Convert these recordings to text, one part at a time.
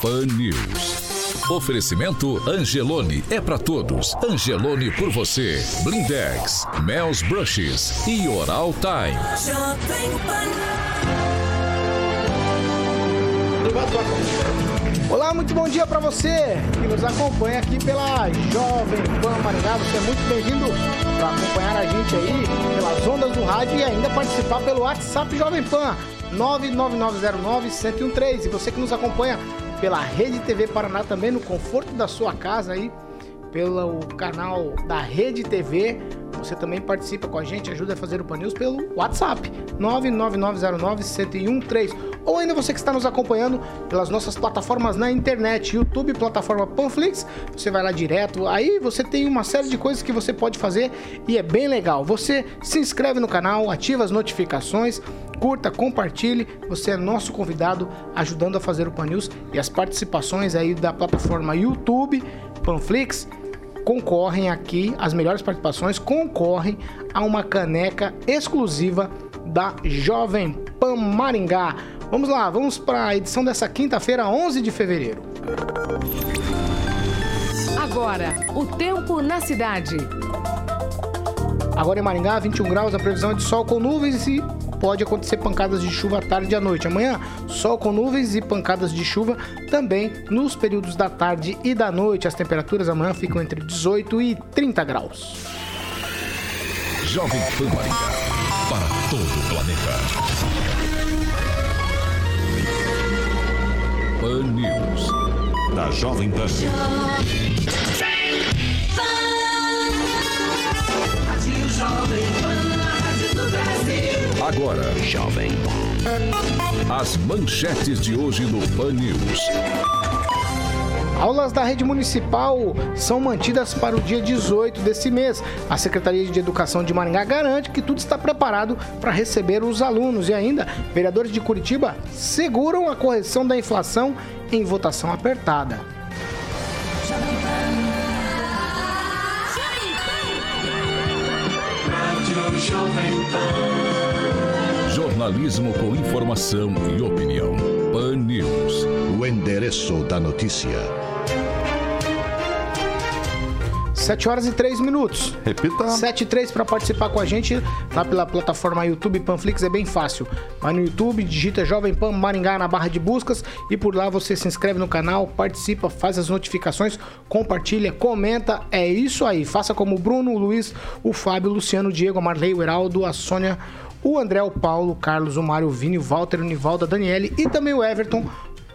Pan News. Oferecimento Angelone é pra todos. Angelone por você. Blindex, Mel's Brushes e Oral Time. Olá, muito bom dia para você que nos acompanha aqui pela Jovem Pan Maringá. Você é muito bem-vindo para acompanhar a gente aí pelas ondas do rádio e ainda participar pelo WhatsApp Jovem Pan 99909-1013. E você que nos acompanha pela Rede TV Paraná também no conforto da sua casa aí pelo canal da Rede TV. Você também participa com a gente, ajuda a fazer o Pan pelo WhatsApp 99909-1013. Ou ainda você que está nos acompanhando pelas nossas plataformas na internet, YouTube, plataforma Panflix, você vai lá direto. Aí você tem uma série de coisas que você pode fazer e é bem legal. Você se inscreve no canal, ativa as notificações, curta, compartilhe. Você é nosso convidado ajudando a fazer o Pan News e as participações aí da plataforma YouTube, Panflix, concorrem aqui, as melhores participações concorrem a uma caneca exclusiva da Jovem Pan Maringá. Vamos lá, vamos para a edição dessa quinta-feira, 11 de fevereiro. Agora, o tempo na cidade. Agora em Maringá, 21 graus, a previsão é de sol com nuvens e pode acontecer pancadas de chuva à tarde e à noite. Amanhã, sol com nuvens e pancadas de chuva também nos períodos da tarde e da noite. As temperaturas amanhã ficam entre 18 e 30 graus. Jovem Pan Maringá. Para todo o planeta. Pan News. Da Jovem Pan. Jovem Pan, a rádio do Brasil. Agora, Jovem As manchetes de hoje no Pan News. Aulas da rede municipal são mantidas para o dia 18 desse mês. A Secretaria de Educação de Maringá garante que tudo está preparado para receber os alunos. E ainda, vereadores de Curitiba seguram a correção da inflação em votação apertada. Jovem Pan. Jornalismo com informação e opinião. Pan News. O endereço da notícia. 7 horas e 3 minutos. Repita. 7 e 3 para participar com a gente lá pela plataforma YouTube Panflix é bem fácil. Vai no YouTube, digita Jovem Pan Maringá na barra de buscas e por lá você se inscreve no canal, participa, faz as notificações, compartilha, comenta. É isso aí. Faça como o Bruno, o Luiz, o Fábio, o Luciano, o Diego, a Marley, o Heraldo, a Sônia, o André, o Paulo, o Carlos, o Mário, o Vini, o Walter, o Nivaldo, a Daniele e também o Everton.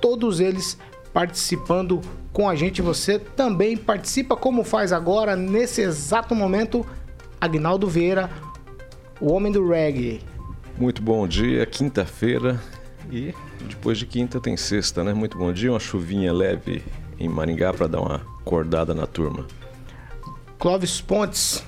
Todos eles participando com a gente. Você também participa, como faz agora, nesse exato momento, Agnaldo Vieira, o homem do reggae. Muito bom dia, quinta-feira e depois de quinta tem sexta, né? Muito bom dia, uma chuvinha leve em Maringá para dar uma acordada na turma. Clóvis Pontes.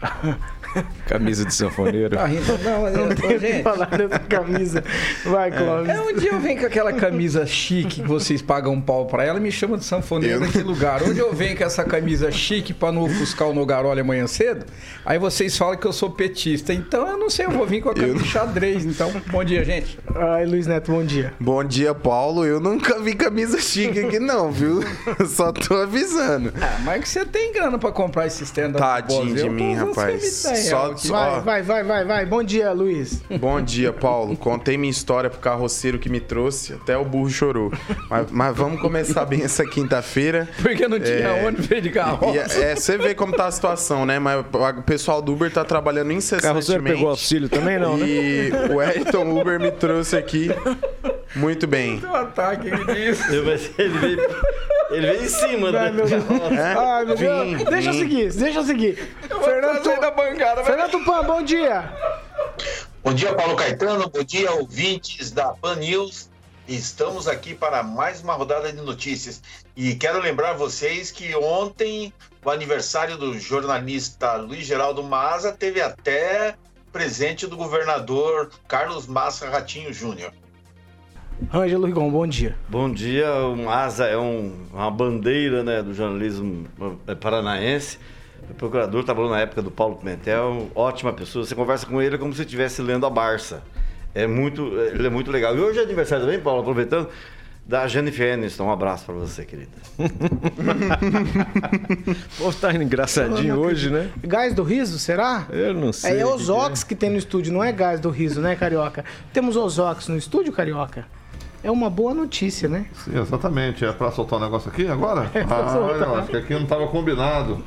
Camisa de sanfoneiro. Tá rindo? Não, mas eu, Não ô, tem o que gente. falar dessa camisa. Vai, Clóvis. É, um dia eu venho com aquela camisa chique que vocês pagam um pau pra ela e me chamam de sanfoneiro em que lugar? Onde eu venho com essa camisa chique pra não ofuscar o Nogaroli amanhã cedo, aí vocês falam que eu sou petista. Então eu não sei, eu vou vir com a camisa de xadrez. Então, bom dia, gente. Ai, Luiz Neto, bom dia. Bom dia, Paulo. Eu nunca vi camisa chique aqui, não, viu? Só tô avisando. Ah, mas que você tem grana pra comprar esse stand Tadinho de mim, rapaz. Só, aqui. só- Vai, vai, vai, vai, vai. Bom dia, Luiz. Bom dia, Paulo. Contei minha história pro carroceiro que me trouxe, até o burro chorou. Mas, mas vamos começar bem essa quinta-feira. Porque não tinha É. onde ver de carro. E é, você vê como tá a situação, né? Mas o pessoal do Uber tá trabalhando Carroceiro incessantemente. pegou auxílio também, não, né? E o Ayrton Uber me trouxe aqui muito bem. Um ataque que diz. Eu- mas Ele veio, ele veio em cima, né? Ai, meu Deus. Ai, meu Deus. Vim, Deixa eu vim. seguir, deixa eu seguir. Fernando, Trazer da bancada, vai. Fernando Tupan, bom dia. Bom dia, Paulo Caetano. Bom dia, ouvintes da Pan News. Estamos aqui para mais uma rodada de notícias. E quero lembrar vocês que ontem, o aniversário do jornalista Luiz Geraldo Maza, teve até presente do governador Carlos Massa Ratinho Júnior. Ângelo Rigon, bom dia. Bom dia, o Maza é um- uma bandeira né, do jornalismo eh, paranaense. O procurador trabalhou na época do Paulo Pimentel, ótima pessoa. Você conversa com ele como se estivesse lendo a Barça. É muito, ele é muito legal. E hoje é aniversário também, Paulo, aproveitando, da Jennifer Aniston. Um abraço para você, querida. Povo tá engraçadinho hoje, né? Gás do riso, será? Eu não sei. É, o que que Ozox que tem no estúdio, não é gás do riso, né, Carioca? Temos Ozox no estúdio, Carioca? É uma boa notícia, né? Sim, exatamente. É pra soltar o negócio aqui agora? É ah, soltar. eu acho que aqui não estava combinado.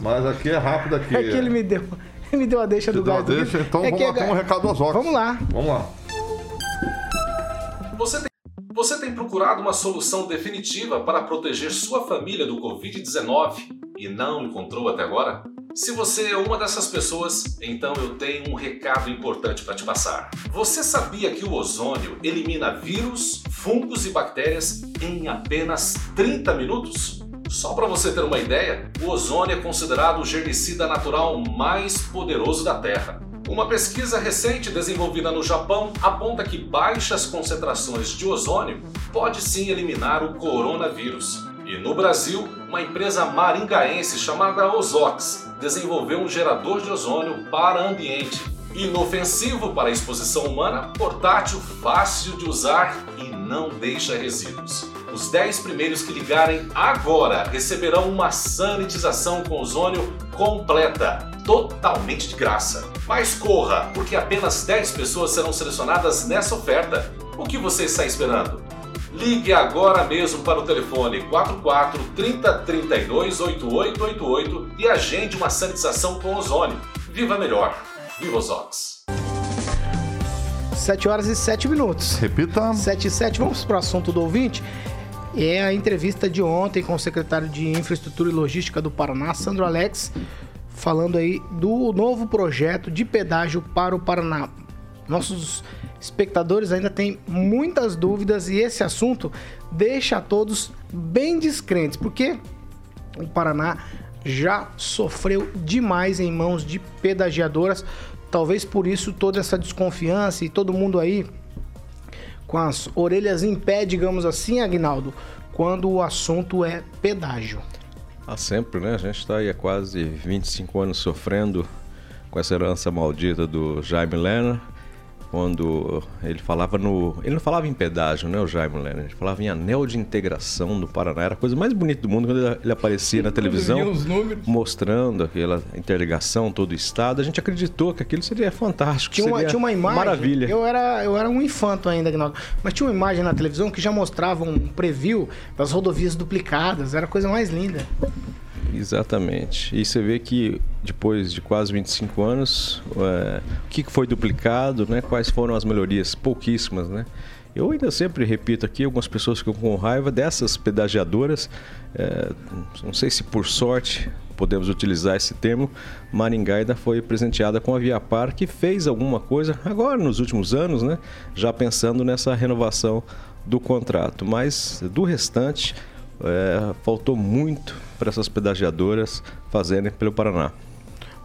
Mas aqui é rápido aqui. É que ele me deu, ele me deu a deixa Te do deu gás do deixa, então É vamos lá, é tem um recado do Ozox. Vamos lá. Vamos lá. Você tem, você tem procurado uma solução definitiva para proteger sua família do Covid-19 e não encontrou até agora? Se você é uma dessas pessoas, então eu tenho um recado importante para te passar. Você sabia que o ozônio elimina vírus, fungos e bactérias em apenas 30 minutos? Só para você ter uma ideia, o ozônio é considerado o germicida natural mais poderoso da Terra. Uma pesquisa recente desenvolvida no Japão aponta que baixas concentrações de ozônio pode sim eliminar o coronavírus. E no Brasil, uma empresa maringaense chamada Ozox desenvolveu um gerador de ozônio para ambiente. Inofensivo para a exposição humana, portátil, fácil de usar e não deixa resíduos. Os 10 primeiros que ligarem agora receberão uma sanitização com ozônio completa, totalmente de graça. Mas corra, porque apenas 10 pessoas serão selecionadas nessa oferta. O que você está esperando? Ligue agora mesmo para o telefone 44 30 32 8888 e agende uma sanitização com ozônio. Viva melhor. Viva os Ox. 7 horas e 7 minutos. Repita. 7 e 7, vamos para o assunto do ouvinte. É a entrevista de ontem com o secretário de Infraestrutura e Logística do Paraná, Sandro Alex, falando aí do novo projeto de pedágio para o Paraná. Nossos espectadores ainda têm muitas dúvidas e esse assunto deixa todos bem descrentes, porque o Paraná já sofreu demais em mãos de pedagiadoras. Talvez por isso toda essa desconfiança e todo mundo aí com as orelhas em pé, digamos assim, Agnaldo, quando o assunto é pedágio. Ah, sempre, né? A gente está aí há quase 25 anos sofrendo com essa herança maldita do Jaime Lerner, quando ele falava no... Ele não falava em pedágio, né, o Jaime Lerner? Ele falava em anel de integração do Paraná. Era a coisa mais bonita do mundo quando ele- aparecia na televisão mostrando aquela interligação, todo o estado. A gente acreditou que aquilo seria fantástico, Tinha uma, seria tinha uma imagem. Maravilha. Eu era, eu era um infanto ainda, Agnaldo. Mas tinha uma imagem na televisão que já mostrava um preview das rodovias duplicadas. Era a coisa mais linda. Exatamente. E você vê que depois de quase 25 anos, é, o que foi duplicado, né? quais foram as melhorias? Pouquíssimas, né? Eu ainda sempre repito aqui, algumas pessoas ficam com raiva dessas pedagiadoras. é, não sei se por sorte podemos utilizar esse termo, Maringá ainda foi presenteada com a Viapar, que fez alguma coisa agora nos últimos anos, né? Já pensando nessa renovação do contrato. Mas do restante, é, faltou muito para essas pedagiadoras fazerem pelo Paraná.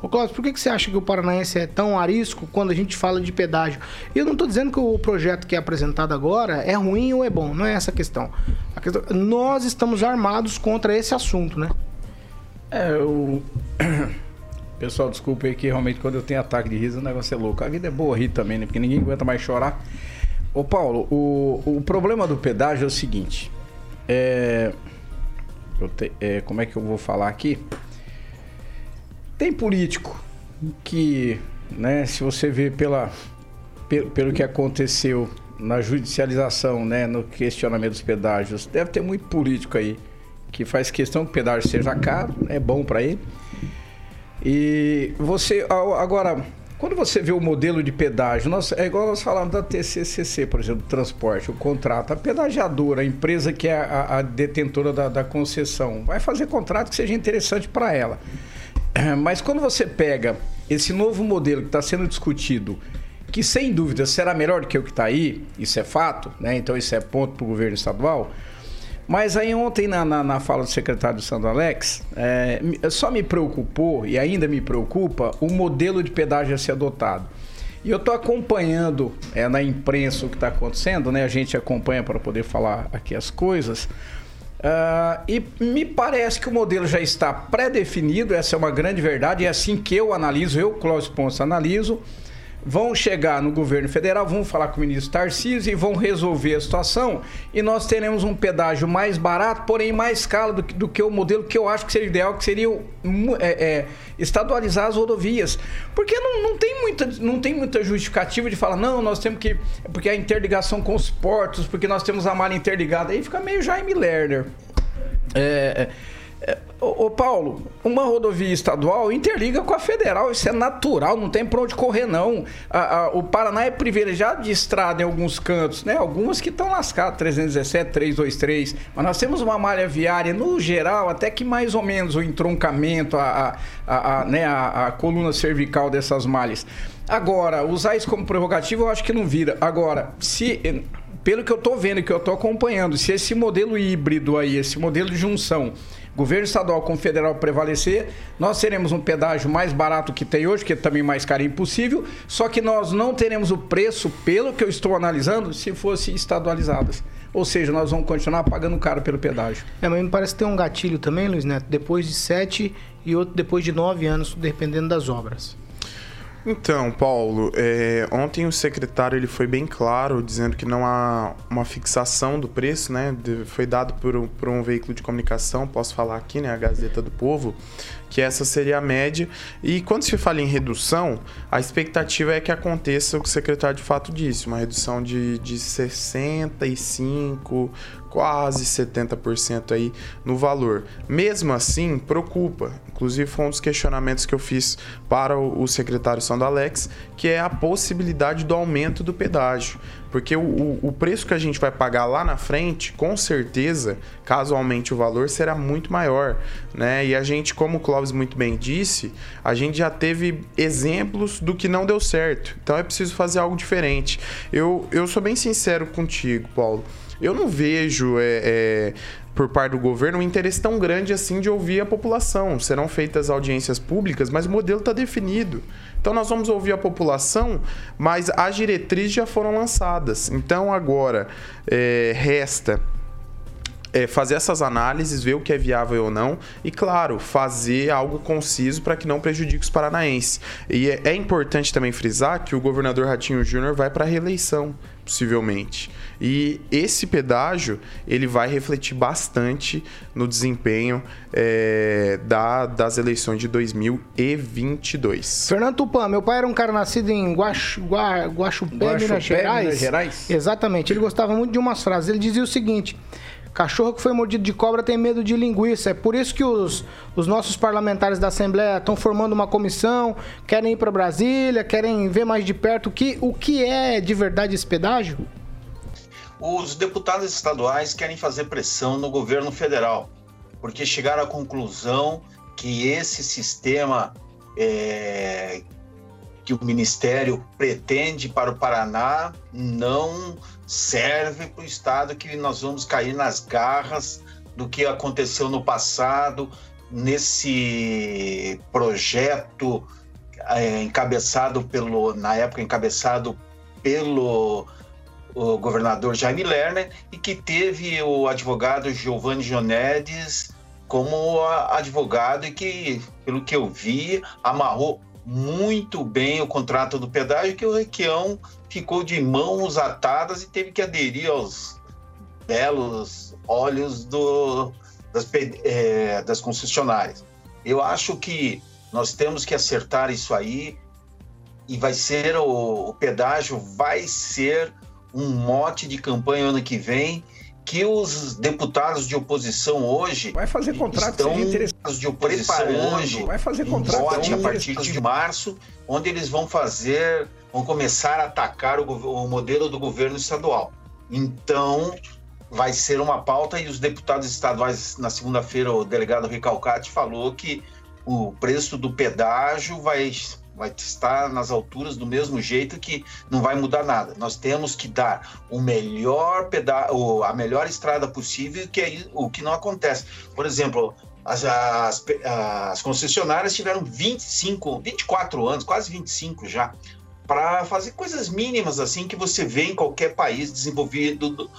Ô Cláudio, por que, que você acha que o paranaense é tão arisco quando a gente fala de pedágio? E eu não estou dizendo que o projeto que é apresentado agora é ruim ou é bom, não é essa a questão. A questão nós estamos armados contra esse assunto, né? É, o. Pessoal, desculpa aí que realmente quando eu tenho ataque de riso o negócio é louco. A vida é boa rir também, né? Porque ninguém aguenta mais chorar. Ô Paulo, o, o problema do pedágio é o seguinte. É, eu te- é, Como é que eu vou falar aqui? Tem político que, né, se você vê pela, pelo, pelo que aconteceu na judicialização, né, no questionamento dos pedágios, deve ter muito político aí que faz questão que o pedágio seja caro, é bom para ele. E você, agora, quando você vê o modelo de pedágio, nós, é igual nós falamos da TCCC, por exemplo, transporte, o contrato, a pedagiadora, a empresa que é a, a detentora da, da, concessão, vai fazer contrato que seja interessante para ela. Mas quando você pega esse novo modelo que está sendo discutido, que sem dúvida será melhor do que o que está aí, isso é fato, né? então isso é ponto para o governo estadual, mas aí ontem, na, na, na, fala do secretário Sandro Alex, é, só me preocupou, e ainda me preocupa, o modelo de pedágio a ser adotado. E eu estou acompanhando é, na imprensa o que está acontecendo, né? A gente acompanha para poder falar aqui as coisas. Uh, e me parece que o modelo já está pré-definido, essa é uma grande verdade, é assim que eu analiso, eu, Cláudio Ponce, analiso vão chegar no governo federal, vão falar com o ministro Tarcísio e vão resolver a situação e nós teremos um pedágio mais barato, porém mais caro do, do que o modelo que eu acho que seria ideal, que seria é, é, estadualizar as rodovias. Porque não, não, tem muita, não tem muita justificativa de falar, não, nós temos que. Porque a interligação com os portos, porque nós temos a malha interligada. Aí fica meio Jaime Lerner. É, é Ô, Paulo, uma rodovia estadual interliga com a federal, isso é natural, não tem para onde correr, não. A, a, o Paraná é privilegiado de estrada em alguns cantos, né? Algumas que estão lascadas, 317, 323, mas nós temos uma malha viária, no geral, até que mais ou menos o entroncamento, a, a, né, a coluna cervical dessas malhas. Agora, usar isso como prerrogativa, eu acho que não vira. Agora, se pelo que eu estou vendo, que eu estou acompanhando, se esse modelo híbrido aí, esse modelo de junção governo estadual com federal prevalecer, nós teremos um pedágio mais barato que tem hoje, que é também mais caro impossível, só que nós não teremos o preço, pelo que eu estou analisando, se fosse estadualizadas. Ou seja, nós vamos continuar pagando caro pelo pedágio. É, mas me parece que tem um gatilho também, Luiz Neto, depois de sete e outro depois de nove anos, dependendo das obras. Então, Paulo, é, ontem o secretário ele foi bem claro, dizendo que não há uma fixação do preço, né? De, foi dado por um, por um veículo de comunicação, posso falar aqui, né? A Gazeta do Povo, que essa seria a média. E quando se fala em redução, a expectativa é que aconteça o que o secretário de fato disse, uma redução de, de 65, quase 70% aí no valor. Mesmo assim, preocupa. Inclusive foi um dos questionamentos que eu fiz para o, secretário Sandro Alex, que é a possibilidade do aumento do pedágio. Porque o, o, preço que a gente vai pagar lá na frente, com certeza, caso aumente o valor, será muito maior. Né? E a gente, como o Clóvis muito bem disse, a gente já teve exemplos do que não deu certo. Então é preciso fazer algo diferente. Eu, eu sou bem sincero contigo, Paulo. Eu não vejo é, é, por parte do governo um interesse tão grande assim de ouvir a população. Serão feitas audiências públicas, mas o modelo está definido. Então nós vamos ouvir a população, mas as diretrizes já foram lançadas. Então agora é, resta é, fazer essas análises, ver o que é viável ou não e, claro, fazer algo conciso para que não prejudique os paranaenses. E é, é importante também frisar que o governador Ratinho Júnior vai para a reeleição, possivelmente. E esse pedágio ele vai refletir bastante no desempenho é, da, das eleições de 2022. Fernando Tupan, meu pai era um cara nascido em Guaxu, Gua, Guaxupé, Guaxupé Minas, Gerais. Minas Gerais. Exatamente. Ele gostava muito de umas frases. Ele dizia o seguinte: Cachorro que foi mordido de cobra tem medo de linguiça. É por isso que os, os nossos parlamentares da Assembleia estão formando uma comissão, querem ir para Brasília, querem ver mais de perto o que, o que é de verdade esse pedágio? Os deputados estaduais querem fazer pressão no governo federal, porque chegaram à conclusão que esse sistema é, que o Ministério pretende para o Paraná não serve para o Estado, que nós vamos cair nas garras do que aconteceu no passado, nesse projeto é, encabeçado pelo, na época, encabeçado pelo o governador Jaime Lerner e que teve o advogado Giovanni Jonedes como advogado e que, pelo que eu vi, amarrou muito bem o contrato do pedágio que o Requião ficou de mãos atadas e teve que aderir aos belos olhos do, das, é, das concessionárias. Eu acho que Nós temos que acertar isso aí e vai ser o, o pedágio vai ser um mote de campanha ano que vem que os deputados de oposição hoje vai fazer contrato estão de preparando hoje vai fazer um contrato mote a partir de março, onde eles vão fazer, vão começar a atacar o, o modelo do governo estadual. Então, vai ser uma pauta e os deputados estaduais, na segunda-feira, o delegado Recalcati falou que o preço do pedágio vai vai estar nas alturas do mesmo jeito que não vai mudar nada. Nós temos que dar o melhor peda a melhor estrada possível, que é o que não acontece. Por exemplo, as, as, as concessionárias tiveram 25, 24 anos, quase 25 já, para fazer coisas mínimas assim que você vê em qualquer país desenvolvido do,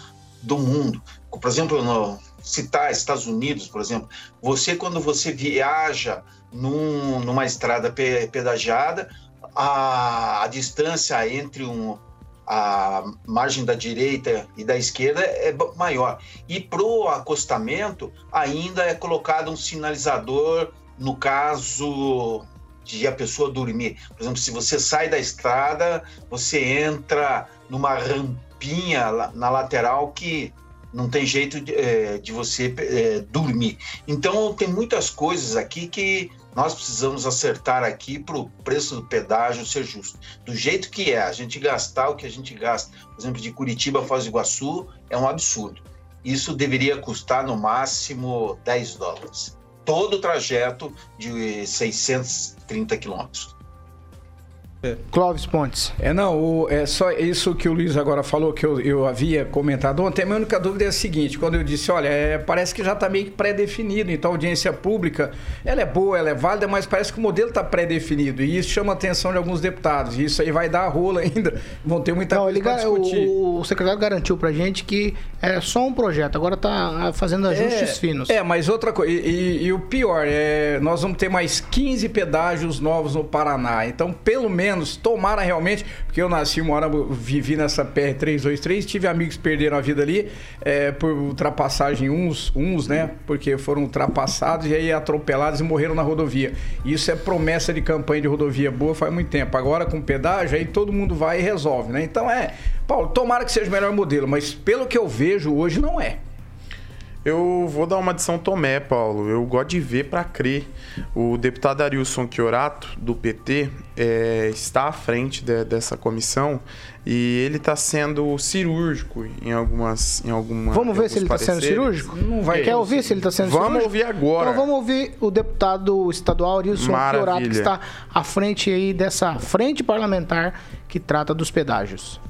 do mundo. Por exemplo, no, citar Estados Unidos, por exemplo, você quando você viaja num, numa estrada pedagiada, a, a distância entre um, a margem da direita e da esquerda é maior. E para o acostamento, ainda é colocado um sinalizador, no caso de a pessoa dormir. Por exemplo, se você sai da estrada, você entra numa rampinha na lateral que não tem jeito de, é, de você é, dormir. Então, tem muitas coisas aqui que nós precisamos acertar aqui para o preço do pedágio ser justo. Do jeito que é, a gente gastar o que a gente gasta, por exemplo, de Curitiba a Foz do Iguaçu, é um absurdo. Isso deveria custar no máximo 10 dólares. Todo o trajeto de 630 quilômetros. Clóvis Pontes. É, não, o, é só isso que o Luiz agora falou, que eu, eu havia comentado ontem. A minha única dúvida é a seguinte: quando eu disse, olha, é, parece que já está meio que pré-definido, então a audiência pública, ela é boa, ela é válida, mas parece que o modelo está pré-definido. E isso chama a atenção de alguns deputados. E isso aí vai dar rola ainda. Vão ter muita não, coisa para discutir. O, o secretário garantiu pra gente que é só um projeto, agora está fazendo ajustes é, finos. É, mas outra coisa, e, e, e o pior, é, nós vamos ter mais 15 pedágios novos no Paraná. Então, pelo menos menos, tomara realmente, porque eu nasci hora, vivi nessa PR-323, tive amigos que perderam a vida ali é, por ultrapassagem, uns, uns, né? Porque foram ultrapassados e aí atropelados e morreram na rodovia. Isso é promessa de campanha de rodovia boa faz muito tempo. Agora com pedágio, aí todo mundo vai e resolve, né? Então é, Paulo, tomara que seja o melhor modelo, mas pelo que eu vejo hoje não é. Eu vou dar uma de São Tomé, Paulo. Eu gosto de ver para crer. O deputado Arilson Chiorato, do PT, é, está à frente de, dessa comissão e ele está sendo cirúrgico em algumas em alguma Vamos ver se ele está sendo cirúrgico? Não vai Quer ouvir se ele está sendo vamos cirúrgico? Vamos ouvir agora. Então vamos ouvir o deputado estadual Arilson Chiorato, que está à frente aí dessa frente parlamentar que trata dos pedágios.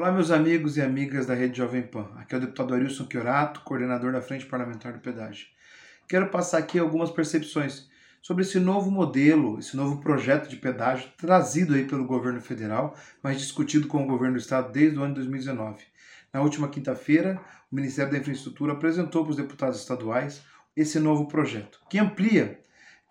Olá, meus amigos e amigas da Rede Jovem Pan. Aqui é o deputado Arilson Chiorato, coordenador da Frente Parlamentar do Pedágio. Quero passar aqui algumas percepções sobre esse novo modelo, esse novo projeto de pedágio trazido aí pelo governo federal, mas discutido com o governo do estado desde o ano de 2019. Na última quinta-feira, o Ministério da Infraestrutura apresentou para os deputados estaduais esse novo projeto, que amplia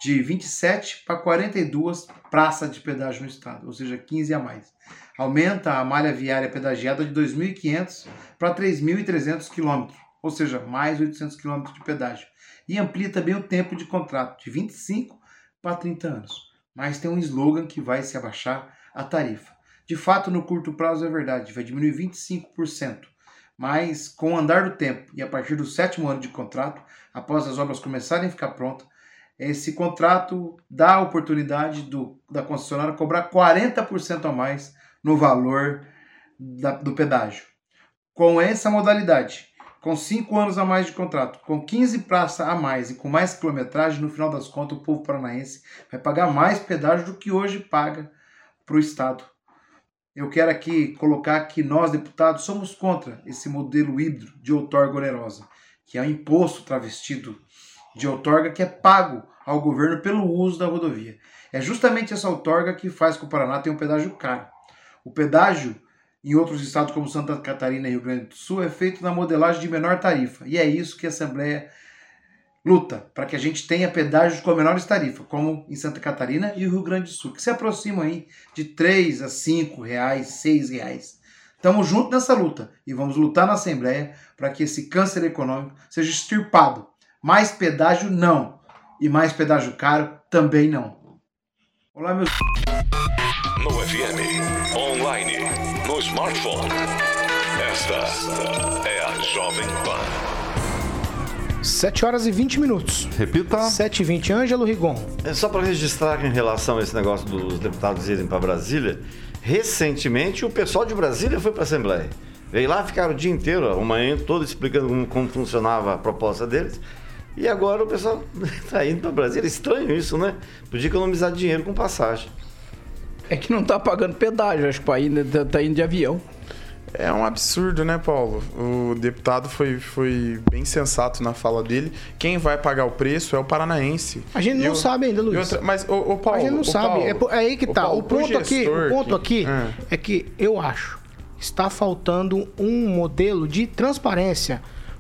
de 27 para 42 praças de pedágio no estado, ou seja, 15 a mais aumenta a malha viária pedagiada de 2.500 para 3.300 km, ou seja, mais 800 km de pedágio. E amplia também o tempo de contrato, de 25 para 30 anos. Mas tem um slogan que vai se abaixar a tarifa. De fato, no curto prazo é verdade, vai diminuir 25%. Mas com o andar do tempo e a partir do sétimo ano de contrato, após as obras começarem a ficar prontas, esse contrato dá a oportunidade do, da concessionária cobrar 40% a mais no valor da, do pedágio. Com essa modalidade, com 5 anos a mais de contrato, com 15 praças a mais e com mais quilometragem, no final das contas, o povo paranaense vai pagar mais pedágio do que hoje paga para o Estado. Eu quero aqui colocar que nós, deputados, somos contra esse modelo híbrido de outorga onerosa, que é um imposto travestido de outorga que é pago ao governo pelo uso da rodovia. É justamente essa outorga que faz com que o Paraná tenha um pedágio caro. O pedágio em outros estados como Santa Catarina e Rio Grande do Sul é feito na modelagem de menor tarifa. E é isso que a Assembleia luta, para que a gente tenha pedágios com menores tarifas, como em Santa Catarina e Rio Grande do Sul, que se aproximam aí de 3 a 5 reais, 6 reais. Estamos juntos nessa luta e vamos lutar na Assembleia para que esse câncer econômico seja extirpado. Mais pedágio, não. E mais pedágio caro também não. Olá, meus. No FM, online, no smartphone. Esta é a Jovem Pan. 7 horas e 20 minutos. Repita. 7 e 20. Ângelo Rigon. É só para registrar que em relação a esse negócio dos deputados irem para Brasília, recentemente o pessoal de Brasília foi para a Assembleia. Veio lá, ficaram o dia inteiro, uma manhã toda explicando como, como funcionava a proposta deles. E agora o pessoal está indo para Brasília. Estranho isso, né? Podia economizar dinheiro com passagem. É que não tá pagando pedágio, acho que ir, tá- indo de avião. É um absurdo, né, Paulo? O deputado foi, foi bem sensato na fala dele. Quem vai pagar o preço é o paranaense. A gente não o- sabe ainda, Luiz. outra- mas, o, Paulo. a gente não sabe. Paulo, é, po- é aí que tá. Paulo, o ponto aqui, o ponto que- aqui Ah. é que eu acho está faltando um modelo de transparência.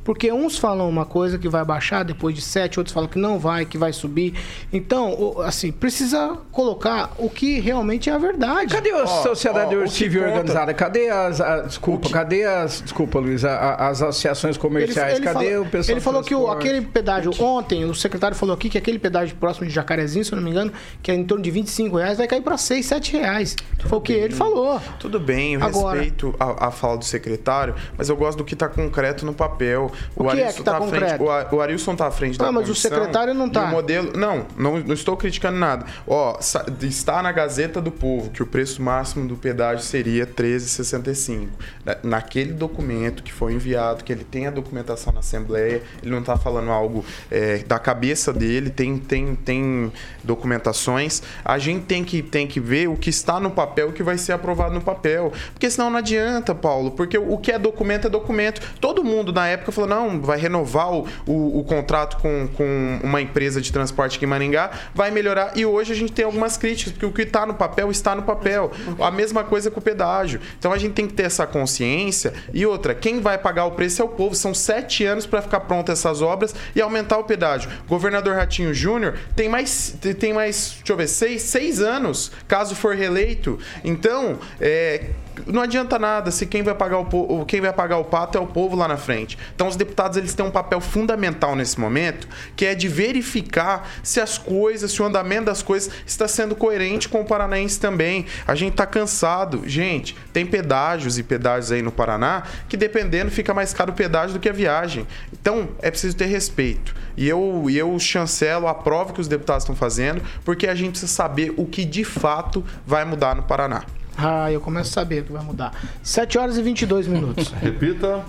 Porque uns falam uma coisa que vai baixar depois de sete, outros falam que não vai, que vai subir. Então, o- assim, precisa colocar o que realmente é a verdade. Cadê a sociedade ó, o que civil organizada? Cadê as. a- desculpa, cadê as. Desculpa, Luiz, a- a- as associações comerciais? cadê falou, o pessoal? Ele falou que o- aquele pedágio, ontem, o secretário falou aqui que aquele pedágio próximo de Jacarezinho, se eu não me engano, que é em torno de 25 reais, vai cair para 6, 7 reais. Foi o que ele falou. Tudo bem, eu Agora- respeito a, a fala do secretário, mas eu gosto do que está concreto no papel. O que é que tá à frente, concreto? o, A- o Arilson tá à frente da Ah, mas o comissão, secretário não e tá. o modelo, não, não, não estou criticando nada. Ó, está na Gazeta do Povo que o preço máximo do pedágio seria 13,65. Na- Naquele documento que foi enviado, que ele tem a documentação na Assembleia, ele não está falando algo é, da cabeça dele, tem, tem, tem documentações. A gente tem que, tem que ver o que está no papel e o que vai ser aprovado no papel. Porque senão não adianta, Paulo, porque o que é documento é documento. Todo mundo na época falou: não, vai renovar o, o, o contrato com, com uma empresa de transporte aqui em Maringá, vai melhorar. E hoje a gente tem algumas críticas, porque o que está no papel está no papel. A mesma coisa com o pedágio. Então a gente tem que ter essa consciência. E outra, quem vai pagar o preço é o povo. São sete anos para ficar pronta essas obras e aumentar o pedágio. Governador Ratinho Júnior tem mais, tem mais, deixa eu ver, seis, seis anos, caso for reeleito. Então, é, não adianta nada se quem vai pagar o quem vai pagar o pato é o povo lá na frente. Então os deputados eles têm um papel fundamental nesse momento, que é de verificar se as coisas, se o andamento das coisas está sendo coerente com o paranaense também. A gente tá cansado, gente. Tem pedágios e pedágios aí no Paraná que dependendo fica mais caro o pedágio do que a viagem. Então é preciso ter respeito. E eu, e eu chancelo, aprovo que os deputados estão fazendo, porque a gente precisa saber o que de fato vai mudar no Paraná. Ah, eu começo a saber que vai mudar. 7 horas e 22 minutos. Repita.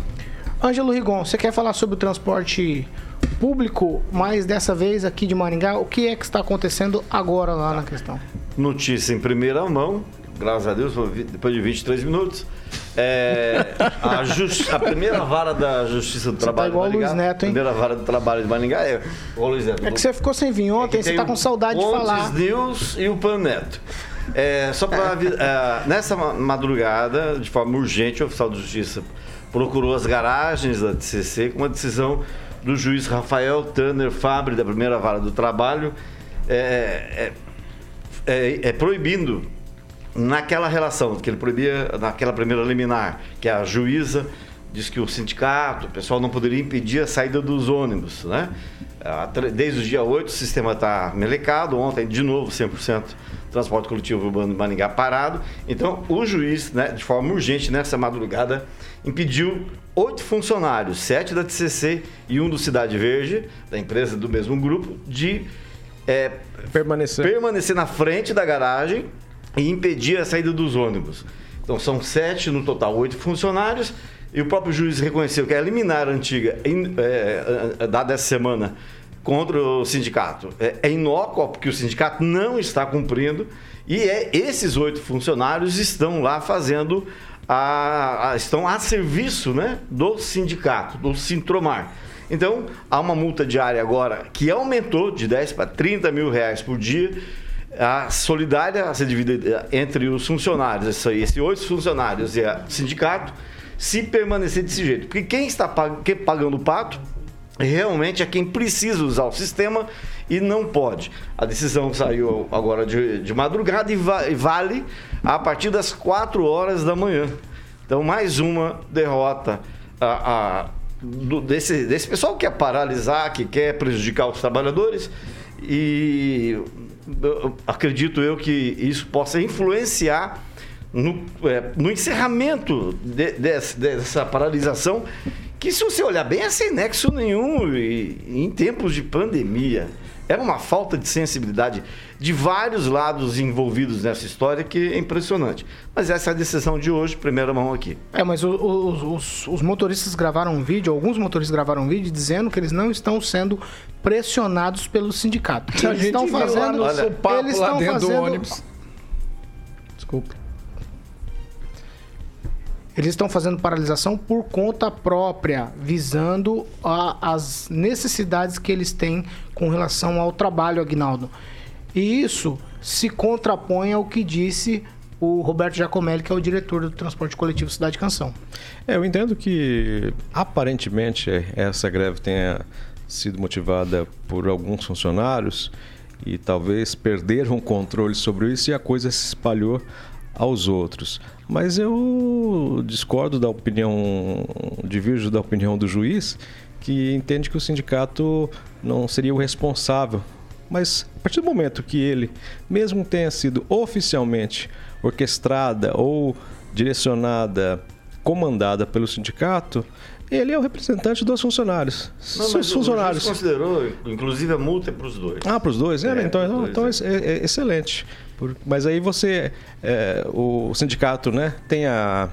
Ângelo Rigon, você quer falar sobre o transporte público, mas dessa vez aqui de Maringá? O que é que está acontecendo agora lá na questão? Notícia em primeira mão, graças a Deus, depois de 23 minutos. É, a, a primeira vara da Justiça do tá Trabalho igual o de Maringá. Luiz Neto, hein? Primeira vara do trabalho de Maringá é. Ô, Luiz Neto, É que você ficou sem vir ontem, você tem tá com saudade de falar. News e o Pan Neto. É, só para nessa ma- madrugada, de forma urgente, o oficial de justiça procurou as garagens da TCC com uma decisão do juiz Rafael Tanner Fabre da primeira vara do trabalho, é, é, é- é proibindo naquela relação que ele proibia naquela primeira liminar, que a juíza diz que o sindicato, o pessoal não poderia impedir a saída dos ônibus, né? Desde o dia 8 o sistema está melecado, ontem de novo 100% transporte coletivo urbano de Maringá parado. Então o juiz, né, de forma urgente nessa madrugada, impediu oito funcionários, sete da TCC e um do Cidade Verde, da empresa do mesmo grupo, de é, permanecer. permanecer na frente da garagem e impedir a saída dos ônibus. Então são sete no total, oito funcionários. E o próprio juiz reconheceu que a liminar antiga in- é, é, dada essa semana contra o sindicato é, é inócua, porque o sindicato não está cumprindo. E é, esses oito funcionários estão lá fazendo a, a- estão a serviço né, do sindicato, do Sintromar. Então, há uma multa diária agora que aumentou de 10 para 30 mil reais por dia. A solidária a ser dividida entre os funcionários, esses oito funcionários e o sindicato, se permanecer desse jeito. Porque quem está pagando o pato realmente é quem precisa usar o sistema e não pode. A decisão saiu agora de, de madrugada e, va- vale a partir das 4 horas da manhã. Então, mais uma derrota a- a- do- desse, desse pessoal que quer paralisar, que quer prejudicar os trabalhadores. e eu- acredito eu que isso possa influenciar no, é, no encerramento de- desse- dessa paralisação, que se você olhar bem é sem nexo nenhum e, em tempos de pandemia. Era uma falta de sensibilidade de vários lados envolvidos nessa história que é impressionante. Mas essa é a decisão de hoje, primeira mão aqui. É, mas o- o- os, os motoristas gravaram um vídeo, alguns motoristas gravaram um vídeo dizendo que eles não estão sendo pressionados pelo sindicato. A Eles gente estão fazendo. sopapo eles lá estão dentro do fazendo, ônibus. Desculpa. Eles estão fazendo paralisação por conta própria, visando a- as necessidades que eles têm com relação ao trabalho, Agnaldo. E isso se contrapõe ao que disse o Roberto Giacomelli, que é o diretor do transporte coletivo Cidade Canção. É, eu entendo que aparentemente essa greve tenha sido motivada por alguns funcionários e talvez perderam o controle sobre isso e a coisa se espalhou aos outros. Mas eu discordo da opinião, divirjo da opinião do juiz, que entende que o sindicato não seria o responsável. Mas a partir do momento que ele, mesmo tenha sido oficialmente orquestrada ou direcionada, comandada pelo sindicato, ele é o representante dos funcionários. Não, Seus o funcionários. juiz considerou, inclusive, a multa é para os dois. Ah, para os dois? É, É, então, pros dois, então é excelente. Por- mas aí você, é, o sindicato, né, tem a,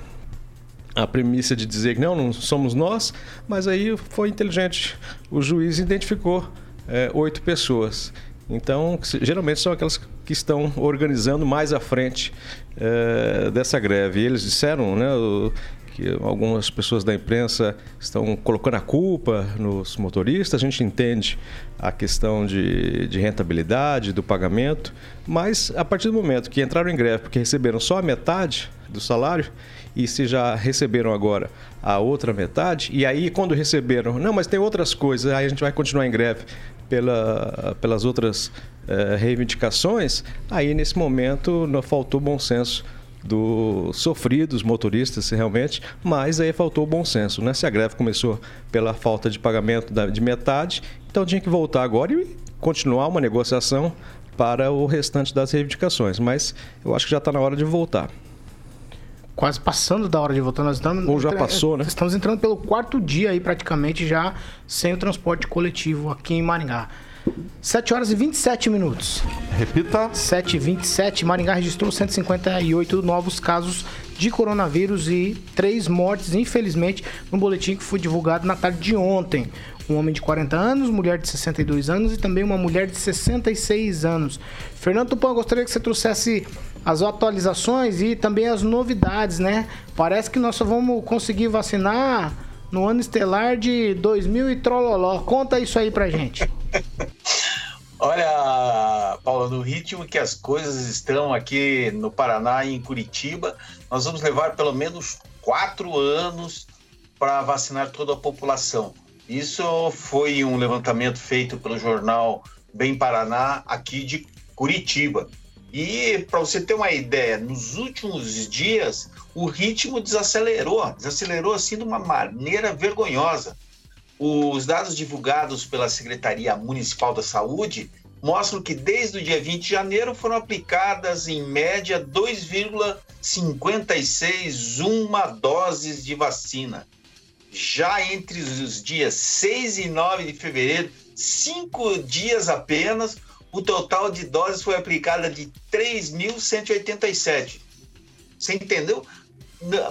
a premissa de dizer que não, não somos nós, mas aí foi inteligente. O juiz identificou é, oito pessoas. Então, geralmente são aquelas que estão organizando mais à frente é, dessa greve. E eles disseram, né, que algumas pessoas da imprensa estão colocando a culpa nos motoristas. A gente entende a questão de, de rentabilidade, do pagamento, mas a partir do momento que entraram em greve porque receberam só a metade do salário e se já receberam agora a outra metade, e aí quando receberam, não, mas tem outras coisas, aí a gente vai continuar em greve pela, pelas outras eh, reivindicações, aí nesse momento não faltou bom senso do sofridos motoristas realmente, mas aí faltou o bom senso, né? Se a greve começou pela falta de pagamento da- de metade, então tinha que voltar agora e continuar uma negociação para o restante das reivindicações, mas eu acho que já está na hora de voltar. Quase passando da hora de voltar, nós estamos. Ou já passou, né? Estamos entrando pelo quarto dia aí, praticamente, já sem o transporte coletivo aqui em Maringá. 7 horas e 27 minutos. Repita. 7 e 27 Maringá registrou 158 novos casos de coronavírus e três mortes, infelizmente, no boletim que foi divulgado na tarde de ontem. Um homem de 40 anos, mulher de 62 anos e também uma mulher de 66 anos. Fernando Tupan, gostaria que você trouxesse as atualizações e também as novidades, né? Parece que nós só vamos conseguir vacinar no ano estelar de 2000 e trololó. Conta isso aí pra gente. Olha, Paula, no ritmo que as coisas estão aqui no Paraná e em Curitiba, nós vamos levar pelo menos quatro anos para vacinar toda a população. Isso foi um levantamento feito pelo jornal Bem Paraná, aqui de Curitiba. E para você ter uma ideia, nos últimos dias o ritmo desacelerou, desacelerou assim de uma maneira vergonhosa. Os dados divulgados pela Secretaria Municipal da Saúde mostram que desde o dia 20 de janeiro foram aplicadas em média 2,56 uma doses de vacina. Já entre os dias 6 e 9 de fevereiro, cinco dias apenas, o total de doses foi aplicada de 3.187. Você entendeu?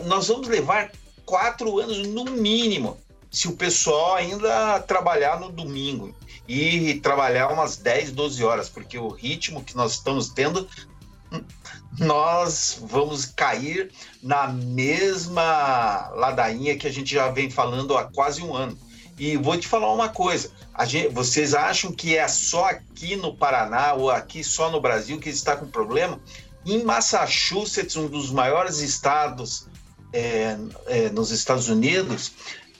Nós vamos levar quatro anos no mínimo, se o pessoal ainda trabalhar no domingo e trabalhar umas 10, 12 horas, porque o ritmo que nós estamos tendo, nós vamos cair na mesma ladainha que a gente já vem falando há quase um ano. E vou te falar uma coisa: gente- vocês acham que é só aqui no Paraná ou aqui só no Brasil que está com problema? Em Massachusetts, um dos maiores estados é, é, nos Estados Unidos,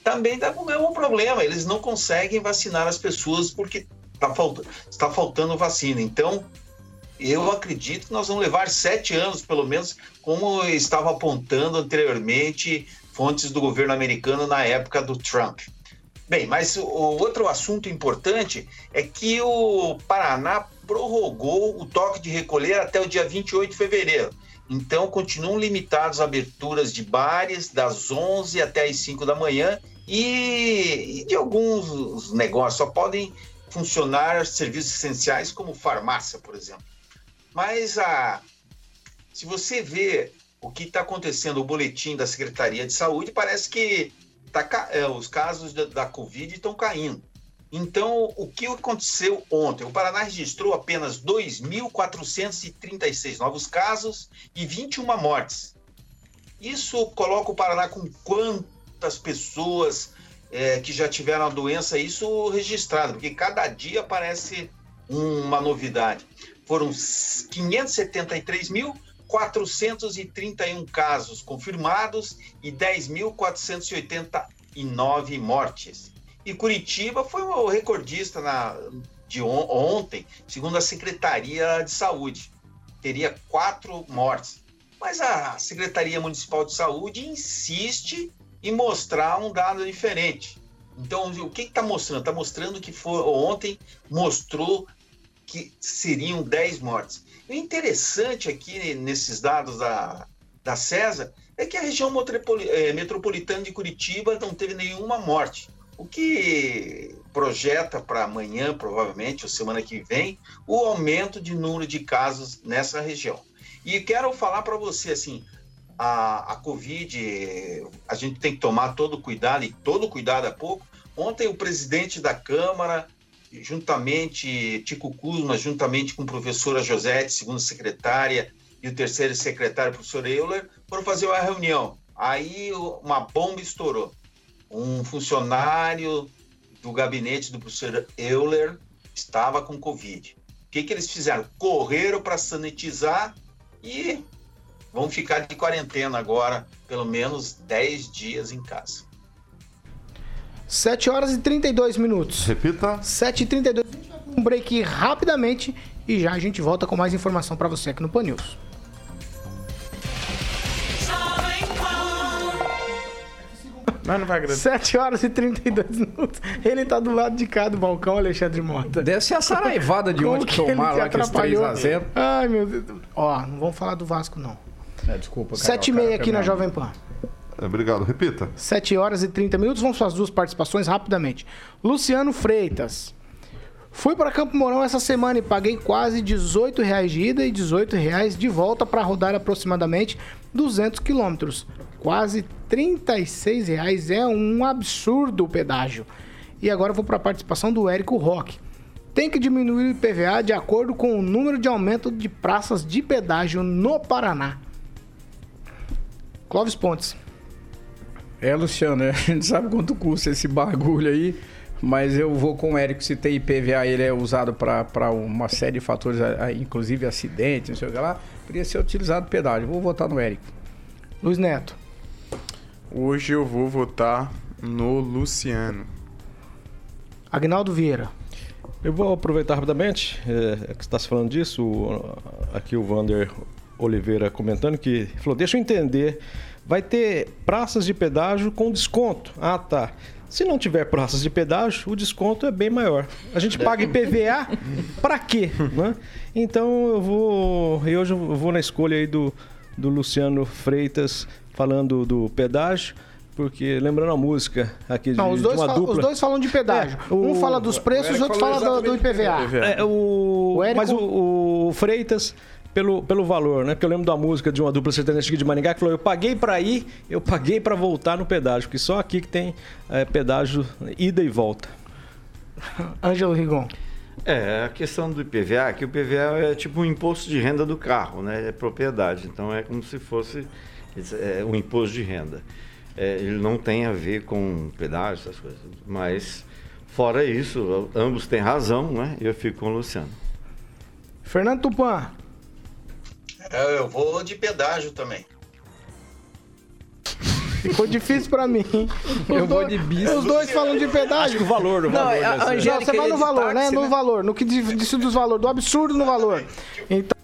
também está com o mesmo problema. Eles não conseguem vacinar as pessoas porque tá falta- está faltando vacina. Então, eu acredito que nós vamos levar sete anos, pelo menos, como estava apontando anteriormente fontes do governo americano na época do Trump. Bem, mas o, outro assunto importante é que o Paraná prorrogou o toque de recolher até o dia 28 de fevereiro. Então, continuam limitadas as aberturas de bares das 11 até as 5 da manhã e, e de alguns negócios. Só podem funcionar serviços essenciais como farmácia, por exemplo. Mas a, se você vê o que está acontecendo, o boletim da Secretaria de Saúde, parece que tá, é, os casos da, da Covid estão caindo. Então, o que aconteceu ontem? O Paraná registrou apenas 2.436 novos casos e 21 mortes. Isso coloca o Paraná com quantas pessoas é, que já tiveram a doença, isso registrado, porque cada dia aparece uma novidade. Foram 573.431 casos confirmados e 10.489 mortes. E Curitiba foi o recordista na, de on- ontem, segundo a Secretaria de Saúde. Teria quatro mortes. Mas a Secretaria Municipal de Saúde insiste em mostrar um dado diferente. Então, o que está mostrando? Está mostrando que foi, ontem mostrou que seriam 10 mortes. O interessante aqui nesses dados da, da CESA é que a região eh, metropolitana de Curitiba não teve nenhuma morte. O que projeta para amanhã, provavelmente, ou semana que vem, o aumento de número de casos nessa região. E quero falar para você assim, a, a Covid, a gente tem que tomar todo cuidado, e todo cuidado é pouco. Ontem o presidente da Câmara, juntamente, Tico Kuzma, juntamente com a professora Josete, segunda secretária, e o terceiro secretário, professor Euler, foram fazer uma reunião. Aí uma bomba estourou. Um funcionário do gabinete do professor Euler estava com Covid. O que, que eles fizeram? Correram para sanitizar e vão ficar de quarentena agora, pelo menos 10 dias em casa. 7 horas e 32 minutos. Repita. 7 e 32 A gente vai um break rapidamente e já a gente volta com mais informação para você aqui no Pan News. Mas não vai agradecer. 7 horas e 32 minutos. Ele tá do lado de cá do balcão, Alexandre Mota. Deve ser a saraivada de Como ontem que tomaram aqueles atrapalhou? 3x0. Ai, meu Deus. Ó, não vamos falar do Vasco, não. É, desculpa, 7 e Carol, meia cara, aqui na Jovem Pan. Obrigado, repita. 7 horas e 30 minutos. Vamos para as duas participações rapidamente. Luciano Freitas. Fui para Campo Mourão essa semana e paguei quase 18 reais de ida e 18 reais de volta para rodar aproximadamente 200 quilômetros. Quase 36 reais é um absurdo o pedágio. E agora eu vou para a participação do Érico Roque. Tem que diminuir o IPVA de acordo com o número de aumento de praças de pedágio no Paraná. Clóvis Pontes. É, Luciano, a gente sabe quanto custa esse bagulho aí, mas eu vou com o Érico. Se tem IPVA, ele é usado para uma série de fatores, inclusive acidentes, não sei o que lá. Poderia ser utilizado pedágio. Vou votar no Érico. Luiz Neto. Hoje eu vou votar no Luciano. Agnaldo Vieira. Eu vou aproveitar rapidamente, é, que você está se falando disso, o- aqui o Vander Oliveira comentando que falou, deixa eu entender, vai ter praças de pedágio com desconto. Ah, tá. Se não tiver praças de pedágio, o desconto é bem maior. A gente paga IPVA para quê? né? Então eu vou, e hoje eu vou na escolha aí do, do Luciano Freitas falando do pedágio, porque lembrando a música aqui de, Não, os de dois, uma fala- dupla. os dois falam de pedágio. É, o- um fala dos preços o outro fala do, do IPVA. É, o... O Érico- Mas o, o Freitas, pelo, pelo valor, né? Porque eu lembro da música de uma dupla sertaneja de Maringá que falou: eu paguei pra ir, eu paguei pra voltar no pedágio, porque só aqui que tem é, pedágio ida e volta. Ângelo Rigon. É, a questão do IPVA, que o IPVA é tipo um imposto de renda do carro, né? É propriedade. Então é como se fosse é, um imposto de renda. É, ele não tem a ver com pedágio, essas coisas. Mas, fora isso, ambos têm razão, né? Eu fico com o Luciano. Fernando Tupan. É, Eu vou de pedágio também. Ficou difícil pra mim. Eu Os vou dois- de bis. Os dois falam de pedágio. Acho que o valor, o Não, valor. a- dessa- a Não, Angélica você vai no de valor, táxi, né? No né? valor. No que diz- disse dos valores, do absurdo no valor. Então,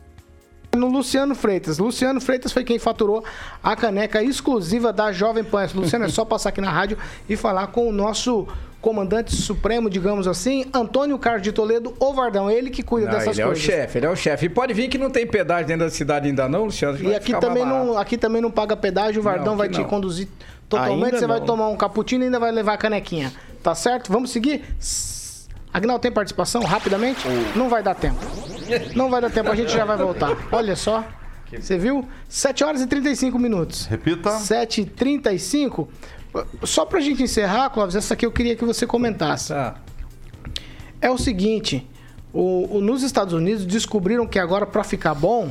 no Luciano Freitas. Luciano Freitas foi quem faturou a caneca exclusiva da Jovem Pan. Luciano, é só passar aqui na rádio e falar com o nosso comandante supremo, digamos assim, Antônio Carlos de Toledo, o Vardão, ele que cuida Não, dessas ele coisas. é o chefe, ele é o chefe. E pode vir que não tem pedágio dentro da cidade ainda não, Luciano. E aqui também, não, aqui também não paga pedágio, o Vardão Não, vai te não. conduzir totalmente, Ainda você vai não. tomar um cappuccino e ainda vai levar a canequinha. Tá certo? Vamos seguir? Agnaldo, tem participação? Rapidamente? Não vai dar tempo. Não vai dar tempo, a gente já vai voltar. Olha só. Você viu? 7 horas e 35 minutos. Repita. 7 e 35. Só pra gente encerrar, Clóvis, essa aqui eu queria que você comentasse. É o seguinte, o, o- nos Estados Unidos descobriram que agora pra ficar bom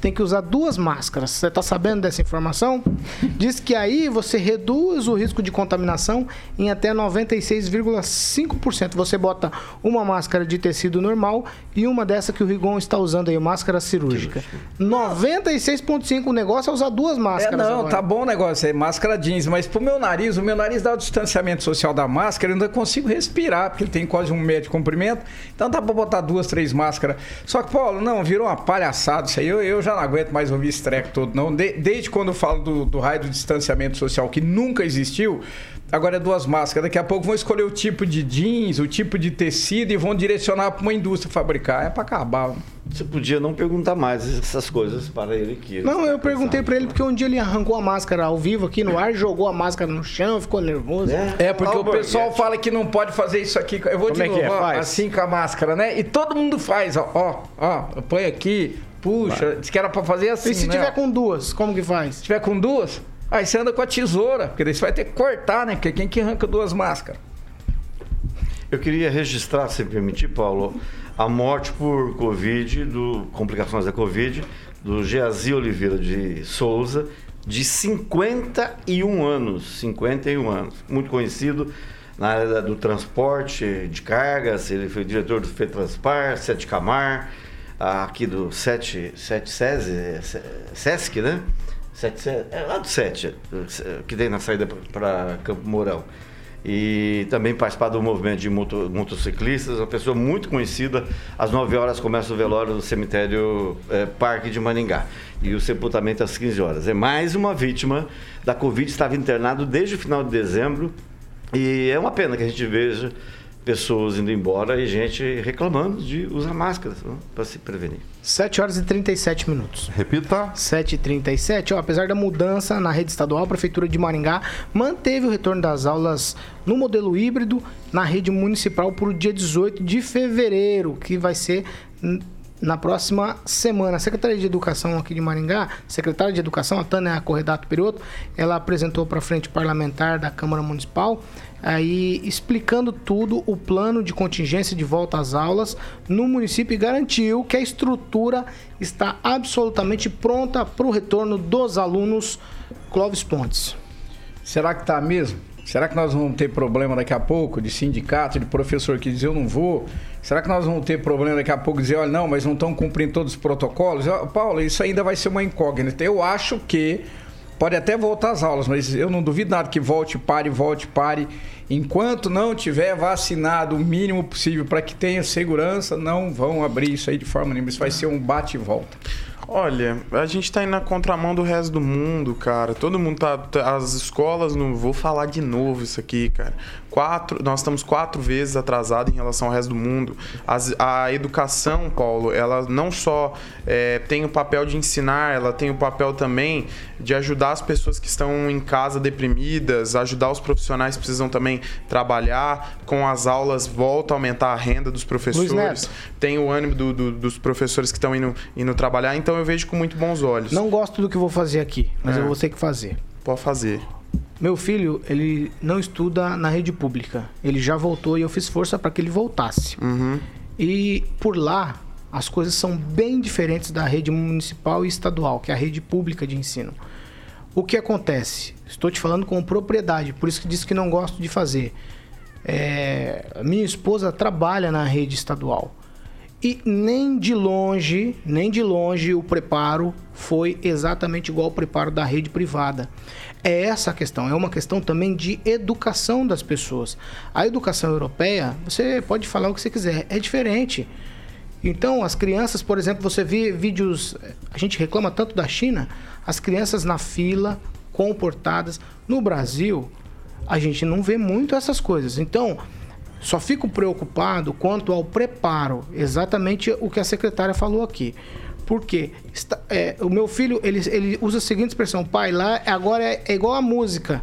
tem que usar duas máscaras. Você tá sabendo dessa informação? Diz que aí você reduz o risco de contaminação em até 96,5%. Você bota uma máscara de tecido normal e uma dessa que o Rigon está usando aí, máscara cirúrgica. 96,5%. O negócio é usar duas É, máscaras. não, agora. tá bom o negócio, é máscara jeans, mas pro meu nariz, o meu nariz dá o distanciamento social da máscara, eu ainda consigo respirar, porque ele tem quase um metro de comprimento, então dá pra botar duas, três máscaras. Só que, Paulo, não, virou uma palhaçada isso aí, eu, eu já não aguento mais ouvir esse treco todo, não. De- desde quando eu falo do, do raio do distanciamento social, que nunca existiu, agora é duas máscaras, daqui a pouco vão escolher o tipo de jeans, o tipo de tecido e vão direcionar pra uma indústria fabricar, é pra acabar. Você podia não perguntar mais essas coisas para ele aqui. Não, eu perguntei pra ele porque um dia ele arrancou a máscara ao vivo aqui no ar, jogou a máscara no chão, ficou nervoso. É, porque o pessoal fala que não pode fazer isso aqui. Eu vou Como de é novo, é? ó, assim com a máscara, né? E todo mundo faz, ó, ó, ó, põe aqui, puxa, diz que era pra fazer assim, E se né? tiver com duas, como que faz? Se tiver com duas, aí você anda com a tesoura, porque daí você vai ter que cortar, né? Porque quem que arranca duas máscaras? Eu queria registrar, se me permitir, Paulo, a morte por Covid, do, complicações da Covid, do Geazi Oliveira de Souza, de 51 anos. 51 anos. Muito conhecido na área do transporte de cargas, ele foi diretor do FETranspar, Sete Camar, aqui do Sete, Sete SESI, Se- Sesc, né? Sete, Se- é lá do Sete, que tem na saída para Campo Mourão e também participar do movimento de moto- motociclistas, uma pessoa muito conhecida. Às 9 horas começa o velório no cemitério eh, Parque de Maringá e o sepultamento às 15 horas. É mais uma vítima da Covid, estava internado desde o final de dezembro e é uma pena que a gente veja pessoas indo embora e gente reclamando de usar máscaras para se prevenir. 7 horas e 37 minutos. Repita. 7 e 37 Ó, apesar da mudança na rede estadual, a Prefeitura de Maringá manteve o retorno das aulas no modelo híbrido na rede municipal por dia 18 de fevereiro, que vai ser na próxima semana. A Secretaria de Educação aqui de Maringá, secretária de Educação, a Tânia Corredato Perotto, ela apresentou para a frente parlamentar da Câmara Municipal aí explicando tudo, o plano de contingência de volta às aulas no município e garantiu que a estrutura está absolutamente pronta para o retorno dos alunos Clóvis Pontes. Será que tá mesmo? Será que nós vamos ter problema daqui a pouco de sindicato, de professor que diz eu não vou? Será que nós vamos ter problema daqui a pouco dizer, olha, não, mas não estão cumprindo todos os protocolos? Paulo, isso ainda vai ser uma incógnita. Eu acho que pode até voltar às aulas, mas eu não duvido nada que volte, pare, volte, pare. Enquanto não tiver vacinado o mínimo possível para que tenha segurança, não vão abrir isso aí de forma nenhuma. Isso vai ser um bate e volta. Olha, a gente tá indo na contramão do resto do mundo, cara. Todo mundo tá. tá- As escolas, não vou falar de novo isso aqui, cara. Quatro, nós estamos quatro vezes atrasados em relação ao resto do mundo. As- a educação, Paulo, ela não só é, tem o papel de ensinar, ela tem o papel também de ajudar as pessoas que estão em casa deprimidas, ajudar os profissionais que precisam também trabalhar. Com as aulas, volta a aumentar a renda dos professores. Tem o ânimo do- do- dos professores que estão indo, indo trabalhar, então eu vejo com muito bons olhos. Não gosto do que vou fazer aqui, mas É. eu vou ter que fazer. Pode fazer. Meu filho, ele não estuda na rede pública. Ele já voltou e eu fiz força para que ele voltasse. E por lá, as coisas são bem diferentes da rede municipal e estadual, que é a rede pública de ensino. O que acontece? Estou te falando com propriedade, por isso que disse que não gosto de fazer. É, minha esposa trabalha na rede estadual. E nem de longe, nem de longe o preparo foi exatamente igual ao preparo da rede privada. É essa a questão, é uma questão também de educação das pessoas. A educação europeia, você pode falar o que você quiser, é diferente. Então, as crianças, por exemplo, você vê vídeos, a gente reclama tanto da China, as crianças na fila, comportadas. No Brasil, a gente não vê muito essas coisas. Então, só fico preocupado quanto ao preparo, exatamente o que a secretária falou aqui. Porque está- é, o meu filho ele, ele usa a seguinte expressão: pai, lá agora é, é igual a música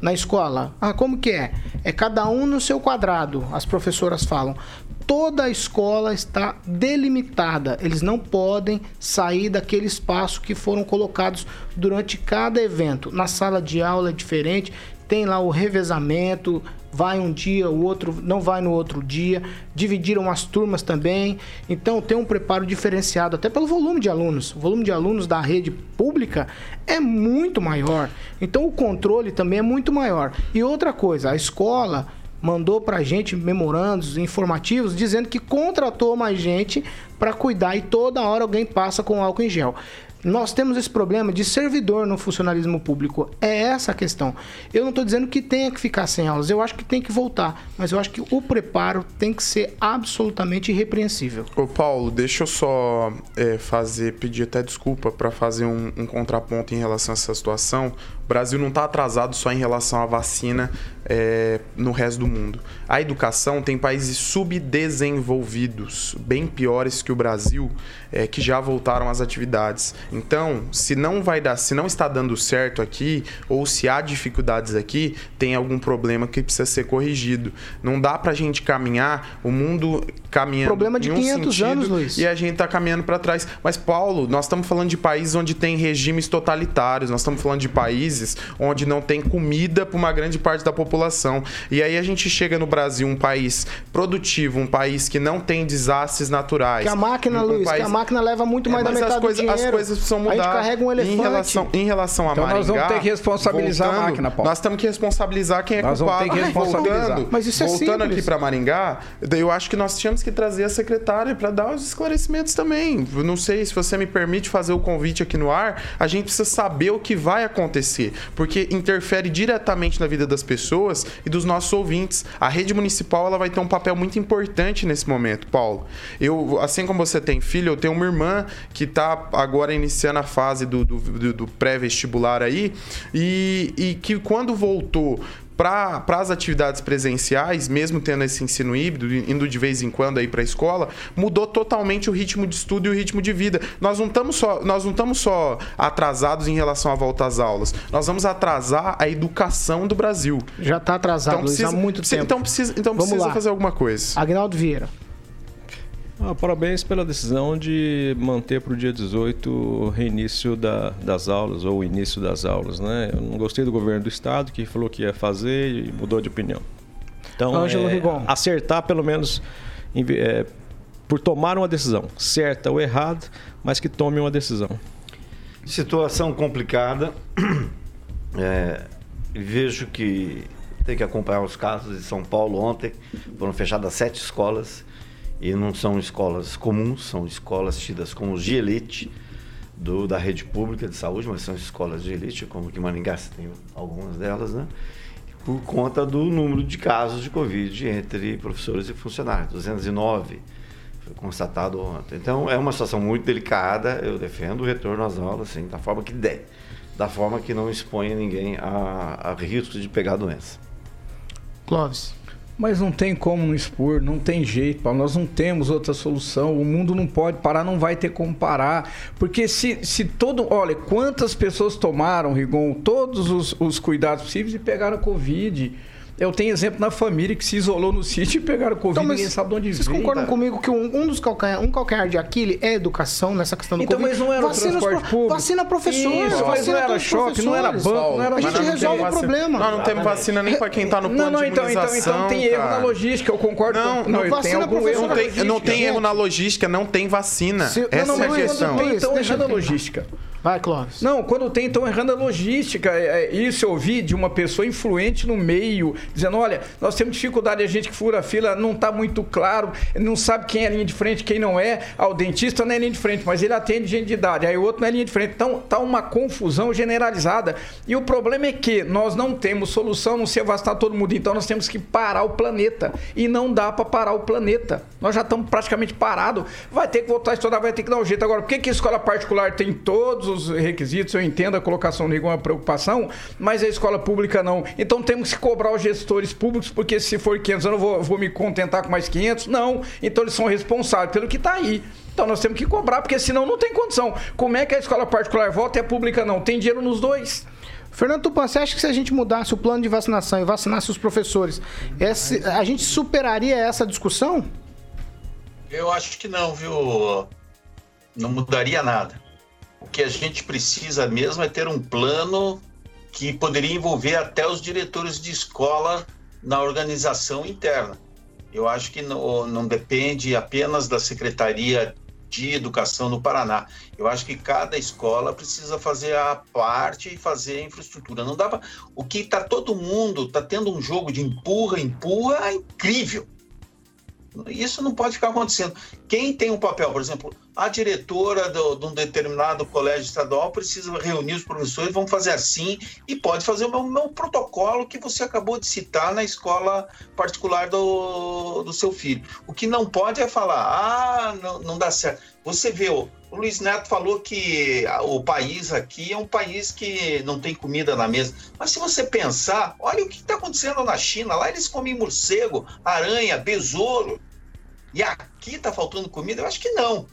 na escola. Ah, como que é? É cada um no seu quadrado, as professoras falam. Toda a escola está delimitada. Eles não podem sair daquele espaço que foram colocados durante cada evento. Na sala de aula é diferente, tem lá o revezamento, vai um dia, o outro não vai no outro dia. Dividiram as turmas também. Então tem um preparo diferenciado, até pelo volume de alunos. O volume de alunos da rede pública é muito maior. Então o controle também é muito maior. E outra coisa, a escola mandou pra gente memorandos informativos dizendo que contratou mais gente para cuidar e toda hora alguém passa com álcool em gel. Nós temos esse problema de servidor no funcionalismo público. É essa a questão. Eu não estou dizendo que tenha que ficar sem aulas, eu acho que tem que voltar, mas eu acho que o preparo tem que ser absolutamente irrepreensível. Ô Paulo, deixa eu só é, fazer, pedir até desculpa para fazer um, um contraponto em relação a essa situação. O Brasil não está atrasado só em relação à vacina é, no resto do mundo. A educação tem países subdesenvolvidos, bem piores que o Brasil, é, que já voltaram às atividades. Então, se não vai dar, se não está dando certo aqui, ou se há dificuldades aqui, tem algum problema que precisa ser corrigido. Não dá pra gente caminhar o mundo caminhando Problema de em um 500 sentido anos, Luiz. e a gente tá caminhando para trás. Mas Paulo, nós estamos falando de países onde tem regimes totalitários, nós estamos falando de países onde não tem comida para uma grande parte da população. E aí a gente chega no Brasil, um país produtivo, um país que não tem desastres naturais. Que a máquina, um Luiz, país- que a máquina leva muito mais É, da metade as coisas, do dinheiro. as coisas precisam mudar. A gente carrega um elefante. Em relação, em relação a Então nós Maringá, vamos ter que responsabilizar a voltando, máquina, Paulo. Nós temos que responsabilizar quem é Nós vamos culpado. ter que responsabilizar. Voltando, Mas isso é voltando simples. aqui para Maringá, eu acho que nós tínhamos que trazer a secretária para dar os esclarecimentos também. Eu não sei se você me permite fazer o convite aqui no ar, a gente precisa saber o que vai acontecer, porque interfere diretamente na vida das pessoas e dos nossos ouvintes. A rede municipal ela vai ter um papel muito importante nesse momento, Paulo. Eu, assim como você tem filho, eu tenho uma irmã que está agora iniciando a fase do, do, do- pré-vestibular aí e, e que quando voltou para as atividades presenciais, mesmo tendo esse ensino híbrido, indo de vez em quando aí para a escola, mudou totalmente o ritmo de estudo e o ritmo de vida. Nós não estamos só, nós não estamos só atrasados em relação à volta às aulas. Nós vamos atrasar a educação do Brasil. Já está atrasado, Luiz, há muito precisa- tempo. Então precisa, então Vamos precisa lá. fazer alguma coisa. Agnaldo Vieira. Ah, parabéns pela decisão de manter para o dia 18 o reinício da- das aulas, ou o início das aulas. Né? Eu não gostei do governo do estado, que falou que ia fazer e mudou de opinião. Então, Ângelo é, Rigon. acertar pelo menos é, por tomar uma decisão, certa ou errada, mas que tome uma decisão. Situação complicada. É, vejo que tem que acompanhar os casos de São Paulo ontem. Foram fechadas sete escolas e não são escolas comuns, são escolas tidas como de elite do, da rede pública de saúde, mas são escolas de elite, como que Maringá tem algumas delas, né? Por conta do número de casos de Covid entre professores e funcionários, 209 foi constatado ontem. Então é uma situação muito delicada. Eu defendo o retorno às aulas, assim, da forma que der, da forma que não exponha ninguém a, a risco de pegar a doença. Clóvis. Mas não tem como não expor, não tem jeito, Paulo. Nós não temos outra solução. O mundo não pode parar, não vai ter como parar. Porque se, se todo. Olha, quantas pessoas tomaram, Rigon, todos os, os cuidados possíveis e pegaram Covid. Eu tenho exemplo na família que se isolou no sítio e pegaram Covid, Então, ninguém sabe de onde Vocês concordam comigo que um, um dos calcanhar, um calcanhar de Aquiles é educação nessa questão do Então, Covid? mas não era o vacina, transporte pro- público. vacina professor, Isso, vacina não era shopping, não era banco, não era A gente não resolve o problema. Nós não temos vacina nem para quem tá no plano Não, não, de então, então, imunização. então tem erro cara. na logística, eu concordo Não, com não, tem vacina algum professor, erro não na tem, logística. não tem erro na logística, não tem vacina. Se- Essa não, não, é a questão. tem, então Deixa errando a eu tentar. logística. Vai, Clóvis. Não, quando tem, então errando a logística. É, é, Isso eu ouvi de uma pessoa influente no meio, dizendo: olha, nós temos dificuldade, a gente que fura a fila não está muito claro, não sabe quem é linha de frente, quem não é. Ah, o dentista não é linha de frente, mas ele atende gente de idade, aí o outro não é linha de frente. Então tá uma confusão generalizada. E o problema é que nós não temos solução, não se vacinar todo mundo, então nós temos que parar o planeta. E não dá para parar o planeta. Nós já estamos praticamente parados. Vai ter que voltar a estudar, vai ter que dar um jeito. Agora, por que, que escola particular tem todos os requisitos, eu entendo a colocação de uma preocupação, mas a escola pública não. Então temos que cobrar os gestores públicos, porque se for 500 eu não vou, vou me contentar com mais 500. Não, então eles são responsáveis pelo que está aí. Então nós temos que cobrar, porque senão não tem condição. Como é que a escola particular volta e a pública não? Tem dinheiro nos dois. Fernando Tupan, você acha que se a gente mudasse o plano de vacinação e vacinasse os professores, esse- a gente superaria essa discussão? Eu acho que não, viu? Não mudaria nada. O que a gente precisa mesmo é ter um plano que poderia envolver até os diretores de escola na organização interna. Eu acho que não, não depende apenas da Secretaria de Educação no Paraná. Eu acho que cada escola precisa fazer a parte e fazer a infraestrutura. Não dá pra... O que está todo mundo, está tendo um jogo de empurra, empurra, é incrível. Isso não pode ficar acontecendo. Quem tem um papel, por exemplo, a diretora do- de um determinado colégio estadual precisa reunir os professores, vamos fazer assim, e pode fazer o meu, meu protocolo que você acabou de citar na escola particular do, do seu filho. O que não pode é falar, ah, não, não dá certo. Você vê, o, Luiz Neto falou que o país aqui é um país que não tem comida na mesa. Mas se você pensar, olha o que está acontecendo na China. Lá eles comem morcego, aranha, besouro. E aqui está faltando comida? Eu acho que não.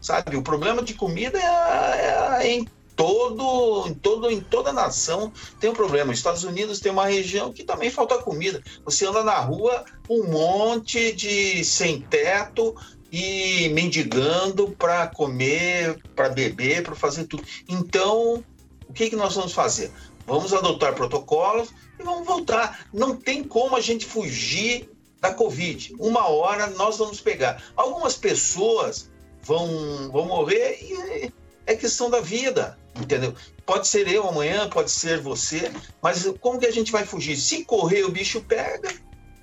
Sabe, o problema de comida é, é em todo, em todo, em toda nação tem um problema. Os Estados Unidos tem uma região que também falta comida. Você anda na rua, um monte de sem teto e mendigando para comer, para beber, para fazer tudo. Então, o que, que nós vamos fazer? Vamos adotar protocolos e vamos voltar. Não tem como a gente fugir da Covid. Uma hora nós vamos pegar. Algumas pessoas vão, vão morrer e é questão da vida, entendeu? Pode ser eu amanhã, pode ser você, mas como que a gente vai fugir? Se correr, o bicho pega.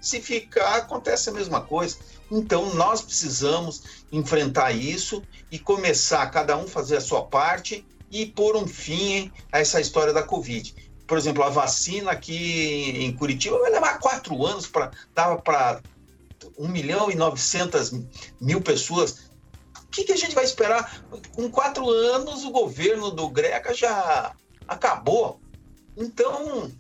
Se ficar, acontece a mesma coisa. Então, nós precisamos enfrentar isso e começar cada um fazer a sua parte e pôr um fim a essa história da Covid. Por exemplo, a vacina aqui em Curitiba vai levar quatro anos para dar para 1 milhão e 900 mil pessoas. O que, que a gente vai esperar? Com quatro anos, o governo do Greca já acabou. Então,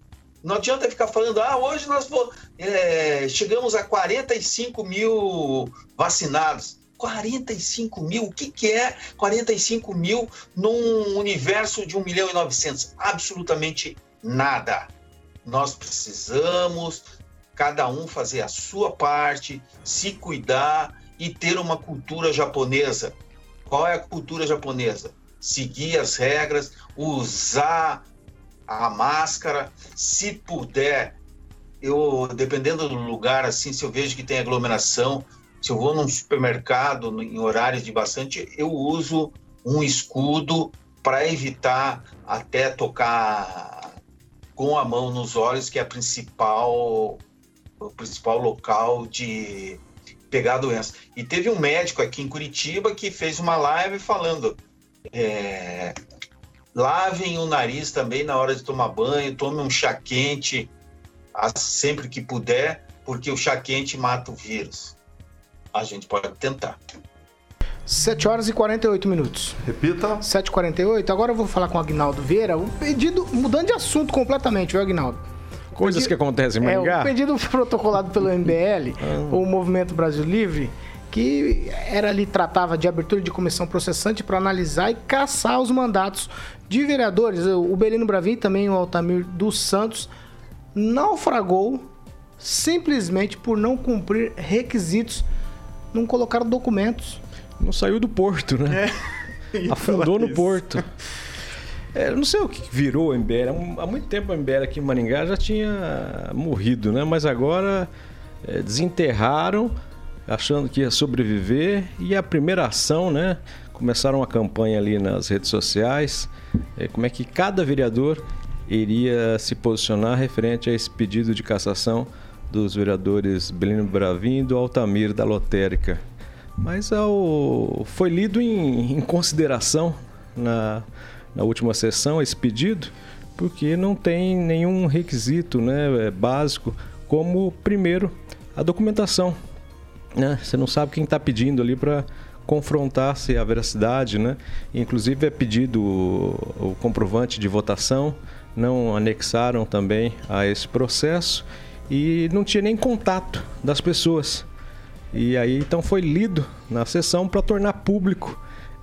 não adianta ficar falando, ah, hoje nós é, chegamos a 45 mil vacinados. 45 mil? O que, que é 45 mil num universo de 1 milhão e 900? Absolutamente nada. Nós precisamos, cada um fazer a sua parte, se cuidar e ter uma cultura japonesa. Qual é a cultura japonesa? Seguir as regras, usar a máscara, se puder, eu dependendo do lugar assim, se eu vejo que tem aglomeração, se eu vou num supermercado em horários de bastante, eu uso um escudo para evitar até tocar com a mão nos olhos, que é a principal o principal local de pegar a doença. E teve um médico aqui em Curitiba que fez uma live falando é, lavem o nariz também na hora de tomar banho, tome um chá quente sempre que puder, porque o chá quente mata o vírus. A gente pode tentar. 7 horas e 48 minutos. Repita. 7h48. Agora eu vou falar com o Agnaldo Vieira. Um pedido, mudando de assunto completamente, viu, Agnaldo? Coisas que acontecem em É, o pedido protocolado pelo MBL, o Movimento Brasil Livre, que era ali, tratava de abertura de comissão processante para analisar e caçar os mandatos de vereadores. O Belino Bravin e também o Altamir dos Santos naufragou simplesmente por não cumprir requisitos, não colocaram documentos. Não saiu do porto, né? Afundou no porto. É, não sei o que virou o MBL. Há muito tempo o MBL aqui em Maringá já tinha morrido, né? Mas agora é, desenterraram, achando que ia sobreviver. E a primeira ação, né? Começaram uma campanha ali nas redes sociais. é, como é que cada vereador iria se posicionar referente a esse pedido de cassação dos vereadores Belino Bravin e do Altamir da Lotérica. Mas ao- foi lido em, em consideração na, na última sessão esse pedido, porque não tem nenhum requisito né, é, básico, como, primeiro, a documentação. Né? Você não sabe quem está pedindo ali para confrontasse a veracidade, né? Inclusive é pedido o, o comprovante de votação, não anexaram também a esse processo e não tinha nem contato das pessoas. E aí então foi lido na sessão para tornar público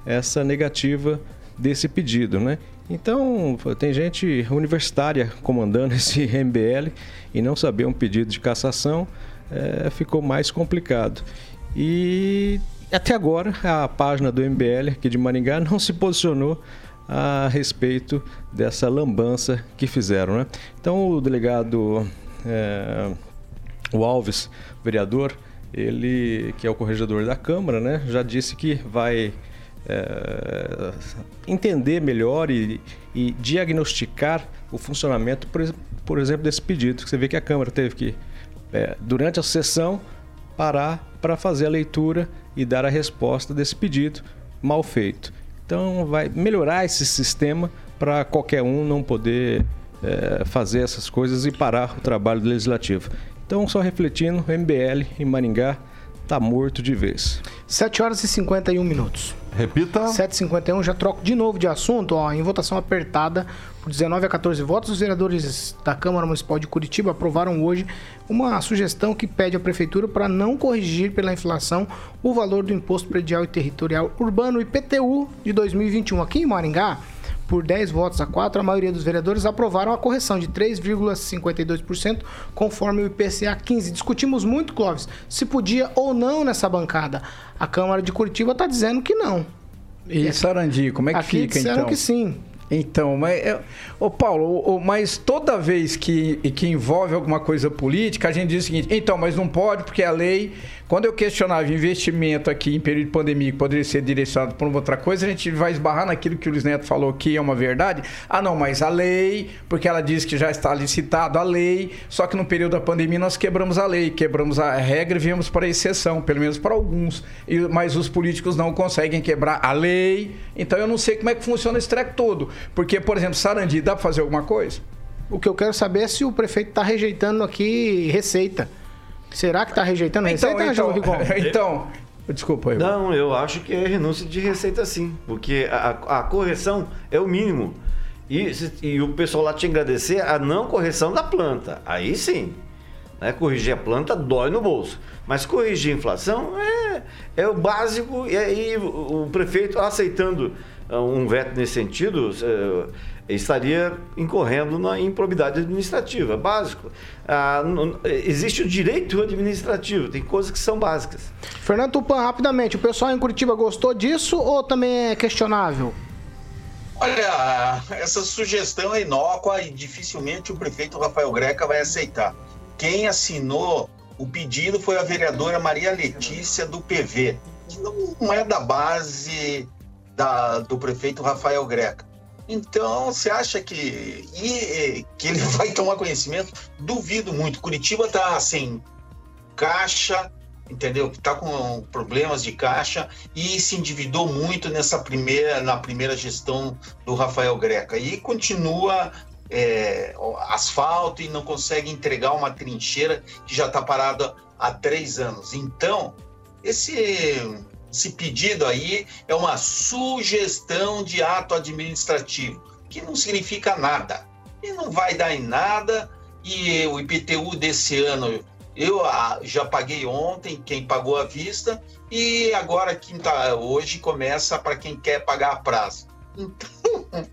essa negativa desse pedido, né? Então, tem gente universitária comandando esse MBL e não saber um pedido de cassação é, ficou mais complicado. E até agora a página do MBL aqui de Maringá não se posicionou a respeito dessa lambança que fizeram. Né? Então o delegado, é, o Alves, vereador, ele que é o corregedor da Câmara, né, já disse que vai é, entender melhor e, e, diagnosticar o funcionamento, por, por, exemplo, desse pedido. Você vê que a Câmara teve que, é, durante a sessão, parar para fazer a leitura e dar a resposta desse pedido mal feito. Então, vai melhorar esse sistema para qualquer um não poder é, fazer essas coisas e parar o trabalho legislativo. Então, só refletindo, MBL em Maringá está morto de vez. 7 horas e 51 minutos. Repita. 7h51, já troco de novo de assunto. Ó, em votação apertada, por 19 a 14 votos, os vereadores da Câmara Municipal de Curitiba aprovaram hoje uma sugestão que pede à Prefeitura para não corrigir pela inflação o valor do Imposto Predial e Territorial Urbano IPTU de 2021. Aqui em Maringá, por 10 votos a 4, a maioria dos vereadores aprovaram a correção de 3,52% conforme o IPCA 15. Discutimos muito, Clóvis, se podia ou não nessa bancada. A Câmara de Curitiba está dizendo que não. E Sarandi, como é que Aqui fica disseram então? que sim. Então, mas, é, ô Paulo, mas toda vez que, que envolve alguma coisa política, a gente diz o seguinte, então, mas não pode porque a lei quando eu questionava investimento aqui em período de pandemia que poderia ser direcionado para outra coisa, a gente vai esbarrar naquilo que o Luiz Neto falou que é uma verdade. Ah, não, mas a lei, porque ela diz que já está licitado a lei, só que no período da pandemia nós quebramos a lei, quebramos a regra e viemos para a exceção, pelo menos para alguns. E, mas os políticos não conseguem quebrar a lei. Então eu não sei como é que funciona esse treco todo. Porque, por exemplo, Sarandi, dá para fazer alguma coisa? O que eu quero saber é se o prefeito está rejeitando aqui receita. Será que está rejeitando a Então, receita, então, Rigon? então, desculpa aí. Não, eu acho que é renúncia de receita sim, porque a, a correção é o mínimo. E, se- e o pessoal lá te agradecer a não correção da planta. Aí sim. Né? Corrigir a planta dói no bolso. Mas corrigir a inflação é, é o básico. E aí o, o prefeito aceitando ah, um veto nesse sentido eh, estaria incorrendo na improbidade administrativa. Básico. Ah, não- existe o direito administrativo, tem coisas que são básicas. Fernando Tupan, rapidamente, o pessoal em Curitiba gostou disso ou também é questionável? Olha, essa sugestão é inócua e dificilmente o prefeito Rafael Greca vai aceitar. Quem assinou o pedido foi a vereadora Maria Letícia do PV, que não é da base da- do prefeito Rafael Greca. Então, você acha que, e- que ele vai tomar conhecimento? Duvido muito. Curitiba está sem caixa, entendeu? Está com problemas de caixa e se endividou muito nessa primeira, na primeira gestão do Rafael Greca. E continua é, asfalto e não consegue entregar uma trincheira que já está parada há três anos. Então, esse, esse pedido aí é uma sugestão de ato administrativo, que não significa nada. E não vai dar em nada. E o IPTU desse ano eu ah, já paguei ontem, quem pagou à vista, e agora quinta, hoje começa para quem quer pagar a prazo. Então,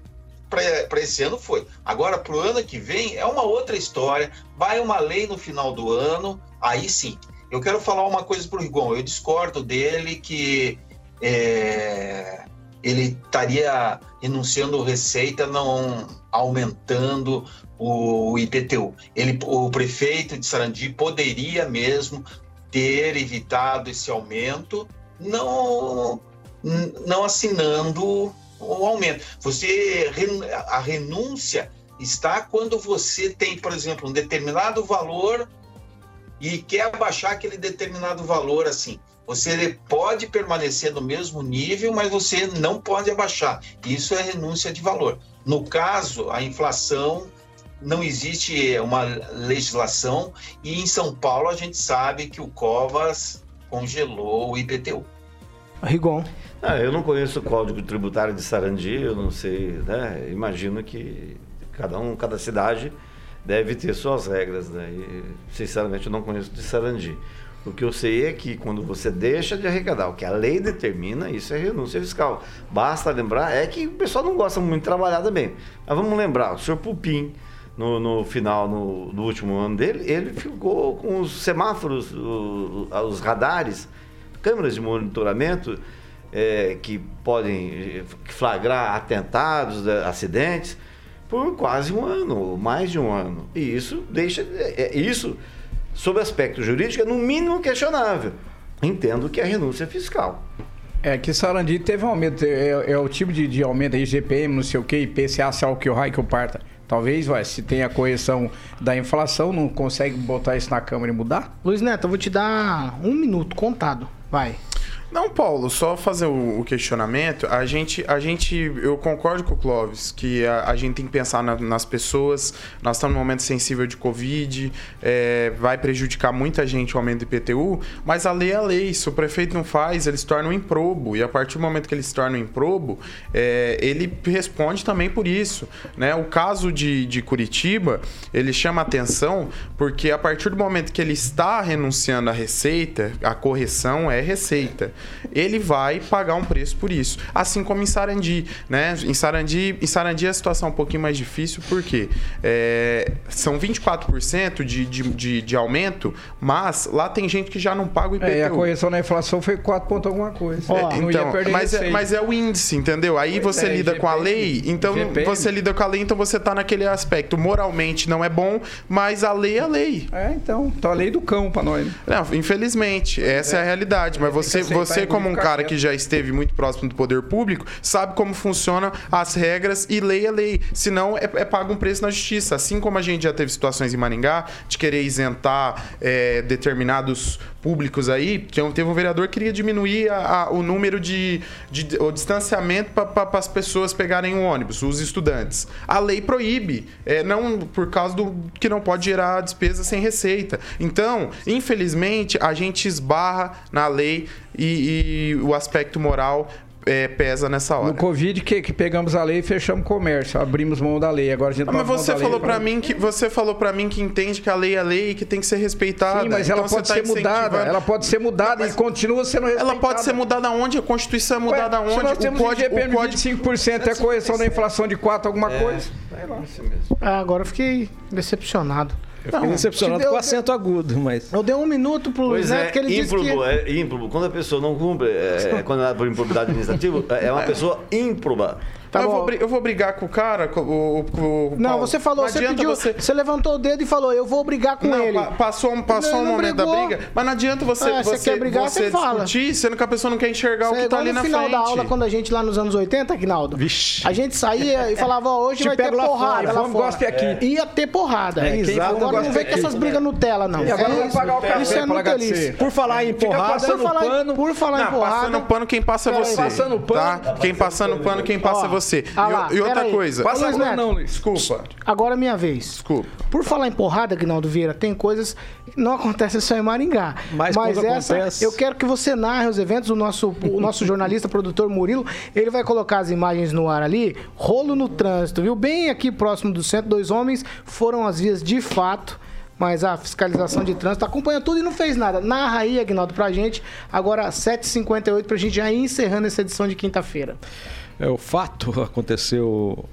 para esse ano foi. Agora, para o ano que vem, é uma outra história. Vai uma lei no final do ano, aí sim. Eu quero falar uma coisa para o Rigon. Eu discordo dele que é, ele estaria renunciando receita, não aumentando o IPTU. Ele, o prefeito de Sarandi poderia mesmo ter evitado esse aumento, não, não assinando o aumento. Você a renúncia está quando você tem, por exemplo, um determinado valor e quer abaixar aquele determinado valor assim. Você pode permanecer no mesmo nível, mas você não pode abaixar. Isso é renúncia de valor. No caso, a inflação não existe uma legislação e em São Paulo a gente sabe que o Covas congelou o IPTU. Rigon. Ah, eu não conheço o Código Tributário de Sarandi, eu não sei, né? Imagino que cada um, cada cidade deve ter suas regras, né? E, sinceramente, eu não conheço de Sarandi. O que eu sei é que quando você deixa de arrecadar o que a lei determina, isso é renúncia fiscal. Basta lembrar, é que o pessoal não gosta muito de trabalhar também. Mas vamos lembrar, o senhor Pupim, no, no final, no, no último ano dele, ele ficou com os semáforos, o- os radares, câmeras de monitoramento é, que podem eh, flagrar atentados, eh, acidentes, por quase um ano, ou mais de um ano. E isso deixa. é- é- isso, sob aspecto jurídico, é no mínimo questionável. Entendo que é renúncia fiscal. É que Sarandi teve um aumento, é, é o tipo de, de aumento aí, GPM, não sei o que, IPCA, se que o raio que o parta. Talvez, vai, se tem a correção da inflação, não consegue botar isso na Câmara e mudar? Luiz Neto, eu vou te dar um minuto contado. Vai. Não, Paulo, só fazer o, questionamento. A gente, a gente, eu concordo com o Clóvis que a, a gente tem que pensar na- nas pessoas. Nós estamos num momento sensível de Covid, é, vai prejudicar muita gente o aumento do IPTU, mas a lei é a lei. Se o prefeito não faz, ele se torna um improbo. E a partir do momento que ele se torna um improbo, é, ele responde também por isso. Né? O caso de, de Curitiba, ele chama atenção porque a partir do momento que ele está renunciando à receita, a correção é receita. Ele vai pagar um preço por isso. Assim como em Sarandi, né? Em Sarandi, em Sarandi a situação é um pouquinho mais difícil, porque é, são 24% de, de, de, de aumento, mas lá tem gente que já não paga o IPTU. É, a correção da inflação foi 4 ponto alguma coisa. É, não ia então, mas, é, mas é o índice, entendeu? Aí Pois você é, lida com a GPM, lei, então GPM. você lida com a lei, então você tá naquele aspecto. Moralmente não é bom, mas a lei é a lei. É, então, tá a lei do cão pra nós. né? Não, infelizmente, essa é, a realidade. Mas você, você e como um cara que já esteve muito próximo do poder público, sabe como funcionam as regras e lei é lei. Senão é, é pago um preço na justiça. Assim como a gente já teve situações em Maringá de querer isentar é, determinados públicos aí, tinha- teve um vereador que queria diminuir a- a- o número de, de- o distanciamento para as pessoas pegarem o ônibus, os estudantes. A lei proíbe, é, não por causa do que não pode gerar despesa sem receita. Então, infelizmente, a gente esbarra na lei e, e o aspecto moral é, pesa nessa hora. No Covid, que, que pegamos a lei e fechamos o comércio, abrimos mão da lei. Agora a gente Ah, não mas você falou pra agora- mim que você falou para mim que entende que a lei é lei e que tem que ser respeitada. Sim, mas ela Então pode tá ser mudada. Ela pode ser mudada e continua sendo respeitada. Ela pode ser mudada onde? A Constituição é mudada Ué, se onde? nós temos o código, IGPM o código 25%, é correção da inflação de 4 alguma coisa. Ah, agora eu fiquei decepcionado. Eu fiquei decepcionado Deu- com o acento agudo, mas. Eu dei um minuto pro Luiz Neto é, que ele disse ímprobo, que... é ímprobo. Quando a pessoa não cumpre, é, é, quando ela é por improbidade administrativa, é uma pessoa ímproba. Tá eu, vou, eu vou brigar com o cara, com o, com o Não, Paulo. você falou, Não você pediu, você- você... levantou o dedo e falou, eu vou brigar com Não, ele. pa- passou, um- passou Ele um momento brigou. da briga, mas não adianta você, Ah, você você, quer brigar, você você fala. discutir, sendo que a pessoa não quer enxergar Isso o é que tá igual ali no na final frente. da aula, quando a gente lá nos anos 80, Aguinaldo, Vixe. a gente saía e falava, ó, hoje Te vai ter lá porrada fora, lá fora. aqui. Ia ter porrada. É, quem Exato. Agora não vem com essas brigas Nutella, não. E agora É vai isso. pagar o café é. Por falar em porrada, passando Por falar, em- pano. por falar em Não, porrada... passando pano, quem passa é você. passando pano. Tá? Quem passando pano, quem passa é Ó, você. ah E- lá, e, outra aí. coisa. Passa Luiz Neto. não, Luiz. Desculpa. Agora é minha vez. Desculpa. Por falar em porrada, Aguinaldo Vieira, tem coisas que não acontecem só em Maringá. Mas quando essa, acontece- eu quero que você narre os eventos. O nosso, o nosso jornalista, produtor Murilo, ele vai colocar as imagens no ar ali. Rolo no trânsito, viu? Bem aqui próximo do centro, dois homens foram às vias de fato. Mas a fiscalização de trânsito acompanha tudo e não fez nada. Narra aí, Aguinaldo, pra gente. Agora, 7h58, pra gente já ir encerrando essa edição de quinta-feira. É, o fato aconteceu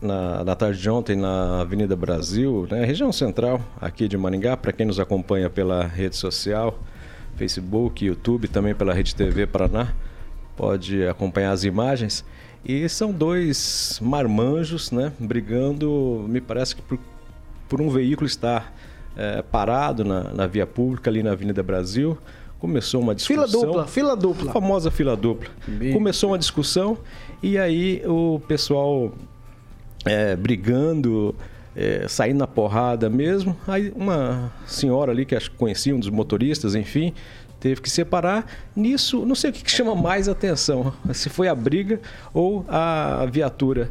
na, na tarde de ontem na Avenida Brasil, né, região central aqui de Maringá, para quem nos acompanha pela rede social, Facebook, YouTube, também pela Rede TV Paraná, pode acompanhar as imagens. E são dois marmanjos, né, brigando, me parece que por, por um veículo estar eh, parado na, na via pública ali na Avenida Brasil. Começou uma Fila discussão. dupla, fila A dupla. famosa fila dupla. Começou uma discussão e aí o pessoal é, brigando, é, saindo na porrada mesmo. Aí uma senhora ali que acho que conhecia um dos motoristas, enfim, teve que separar. Nisso, não sei o que que chama mais atenção, se foi a briga ou a viatura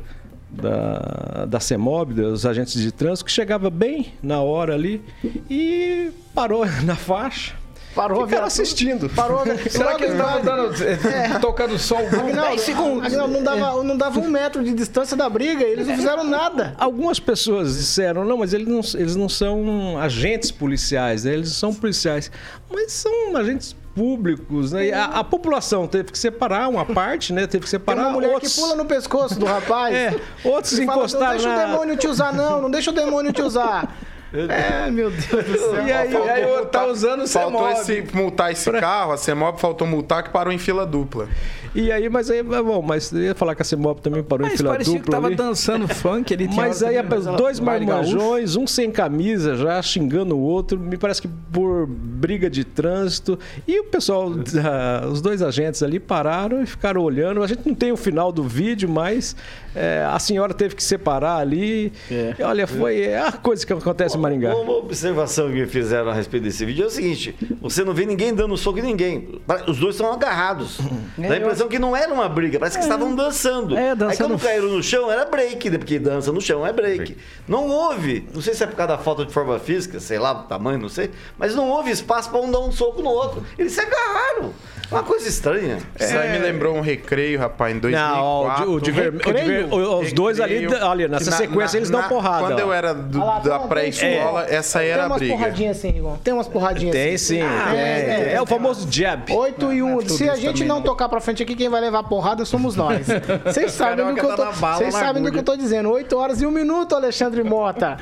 da, da CEMOB, dos agentes de trânsito, que chegava bem na hora ali e parou na faixa. Parou a viatura. assistindo. Parou a viatura. Será que eles estavam dando, eh, tocando som Aguinaldo, 10 segundos? Aguinaldo, não, dava, não dava um metro de distância da briga, eles não fizeram nada. Algumas pessoas disseram, não, mas eles não, eles não são agentes policiais, né? eles são policiais. Mas são agentes públicos, né? A, a população teve que separar uma parte, né? Teve que Tem separar uma mulher outros... que pula no pescoço do rapaz. É, outros encostaram Não deixa na- o demônio te usar, não. Não deixa o demônio te usar. É, meu Deus do céu. E aí, Faltou aí multar- tá usando o Faltou CEMOB. esse, multar esse carro, a CEMOB faltou multar que parou em fila dupla. E aí, mas aí, bom, mas eu ia falar que a CEMOB também parou em Mas fila parecia dupla que tava ali. dançando funk, ele tinha Mas aí, também, mas dois marmanjões, um sem camisa já, xingando o outro, me parece que por briga de trânsito. E o pessoal, da- os dois agentes ali pararam e ficaram olhando. A gente não tem o final do vídeo, mas é, a senhora teve que separar ali. E olha, foi é a coisa que acontece em Maringá. Uma observação que fizeram a respeito desse vídeo é o seguinte: você não vê ninguém dando soco em ninguém. Os dois estão agarrados. É, Dá a impressão que não era uma briga, parece que estavam dançando. É, Aí dançando. quando caíram no chão, era break, né? porque dança no chão é break. Não houve, não sei se é por causa da falta de forma física, sei lá, do tamanho, não sei, mas não houve espaço para um dar um soco no outro. Eles se agarraram. Uma coisa estranha. Isso aí me lembrou um recreio, rapaz, em 2004. Não, o de, o de ver- o de ver- os dois ali, olha, nessa na- sequência na- eles dão na- porrada. Quando ó. eu era do- lá, da tem- pré-escola, tem- essa era Tem a umas briga. porradinhas assim, Rigon. Tem umas porradinhas Tem assim. sim, Ah, tem, é, tem. é. É o famoso jab. 8 e 1. tudo Se a gente não né? tocar pra frente aqui, quem vai levar porrada somos nós. Vocês sabem do que eu tô, tá vocês sabem do que eu tô dizendo. 8 horas e 1 minuto, Alexandre Mota.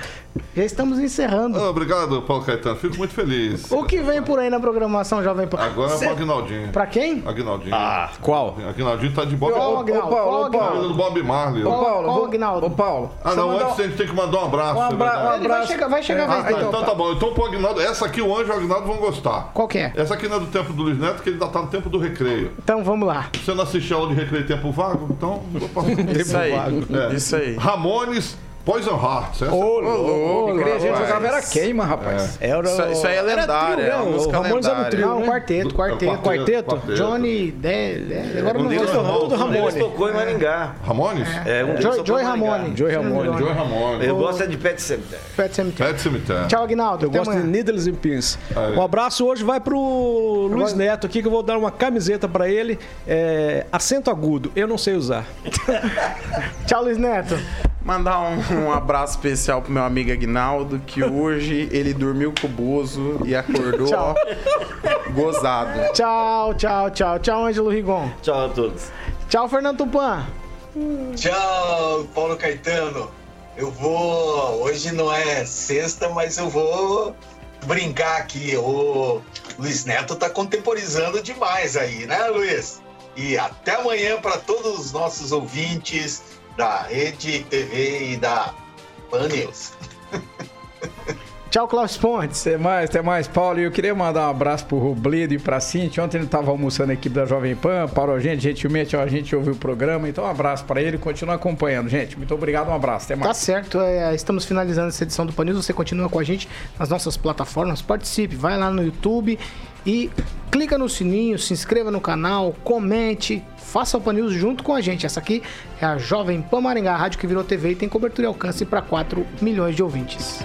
Já estamos encerrando. Obrigado, Paulo Caetano. Fico muito feliz. O que vem por aí na programação, Jovem Pan? Agora é pro Agnaldinho. Pra quem? Agnaldinho. Ah, qual? Agnaldinho tá de Bob Qual, Marley. Agnaldo? Paulo, Qual, ô, Paulo. Do Bob Marley. Ô, Paulo, qual, vou- Agnaldo? Ô, Paulo. Ah, você não, mandou- antes a gente tem que mandar um abraço. Um é abra- verdade. um Ele vai abraço. chegar, vai chegar, É, Ah, ter. então tá bom. Então pro Agnaldo, essa aqui o Anjo e o Agnaldo vão gostar. Qual que é? Essa aqui não é do tempo do Luiz Neto, que ele ainda tá no tempo do recreio. Então vamos lá. Você não assistiu aula de recreio tempo vago? Então, vou passar. Isso aí. É. Isso aí. Ramones, Poison Hearts. Essa Ô, louco, louco, a gente jogava era queima, rapaz. Era Isso, isso aí é era lendário, trio, é uma né? Ramones era um lendária. trio, Não, né? quarteto, quarteto. quarteto, Quarteto? quarteto. Johnny, de, de, agora Um não vou tocou, do um deles Ramone. tocou em Maringá. Ramones? É, um deles Joy. Ramone. Joy não Ramone. Joy Ramone. Eu gosto é de Pet Cemitério. Pet Cemetery. Pet Cemitério. Tchau, Aguinaldo. Eu gosto de. Needles and Pins. Um abraço hoje vai pro Luiz Neto aqui, que eu vou dar uma camiseta pra ele. É, acento agudo, eu não sei usar. Tchau, Luiz Neto. Mandar um, um abraço especial pro meu amigo Agnaldo, que hoje ele dormiu com o Bozo e acordou ó, gozado. Tchau, tchau, tchau. Tchau, Ângelo Rigon. Tchau a todos. Tchau, Fernando Tupan. Tchau, Paulo Caetano. Eu vou. Hoje não é sexta, mas eu vou brincar aqui. O Luiz Neto tá contemporizando demais aí, né, Luiz? E até amanhã para todos os nossos ouvintes da Rede TV e da Pan News. Tchau, Cláudio Pontes. Até mais, até mais, Paulo. E eu queria mandar um abraço pro Robledo e pra Cintia. Ontem ele estava almoçando a equipe da Jovem Pan, parou a gente, gentilmente ó, a gente ouviu o programa. Então, um abraço para ele e continua acompanhando, gente. Muito obrigado, um abraço. Até Tá mais. certo, é, estamos finalizando essa edição do Pan News. Você continua com a gente nas nossas plataformas. Participe, vai lá no YouTube e clica no sininho, se inscreva no canal, comente, faça o Pan News junto com a gente. Essa aqui é a Jovem Pan Maringá, a rádio que virou TV e tem cobertura e alcance para 4 milhões de ouvintes.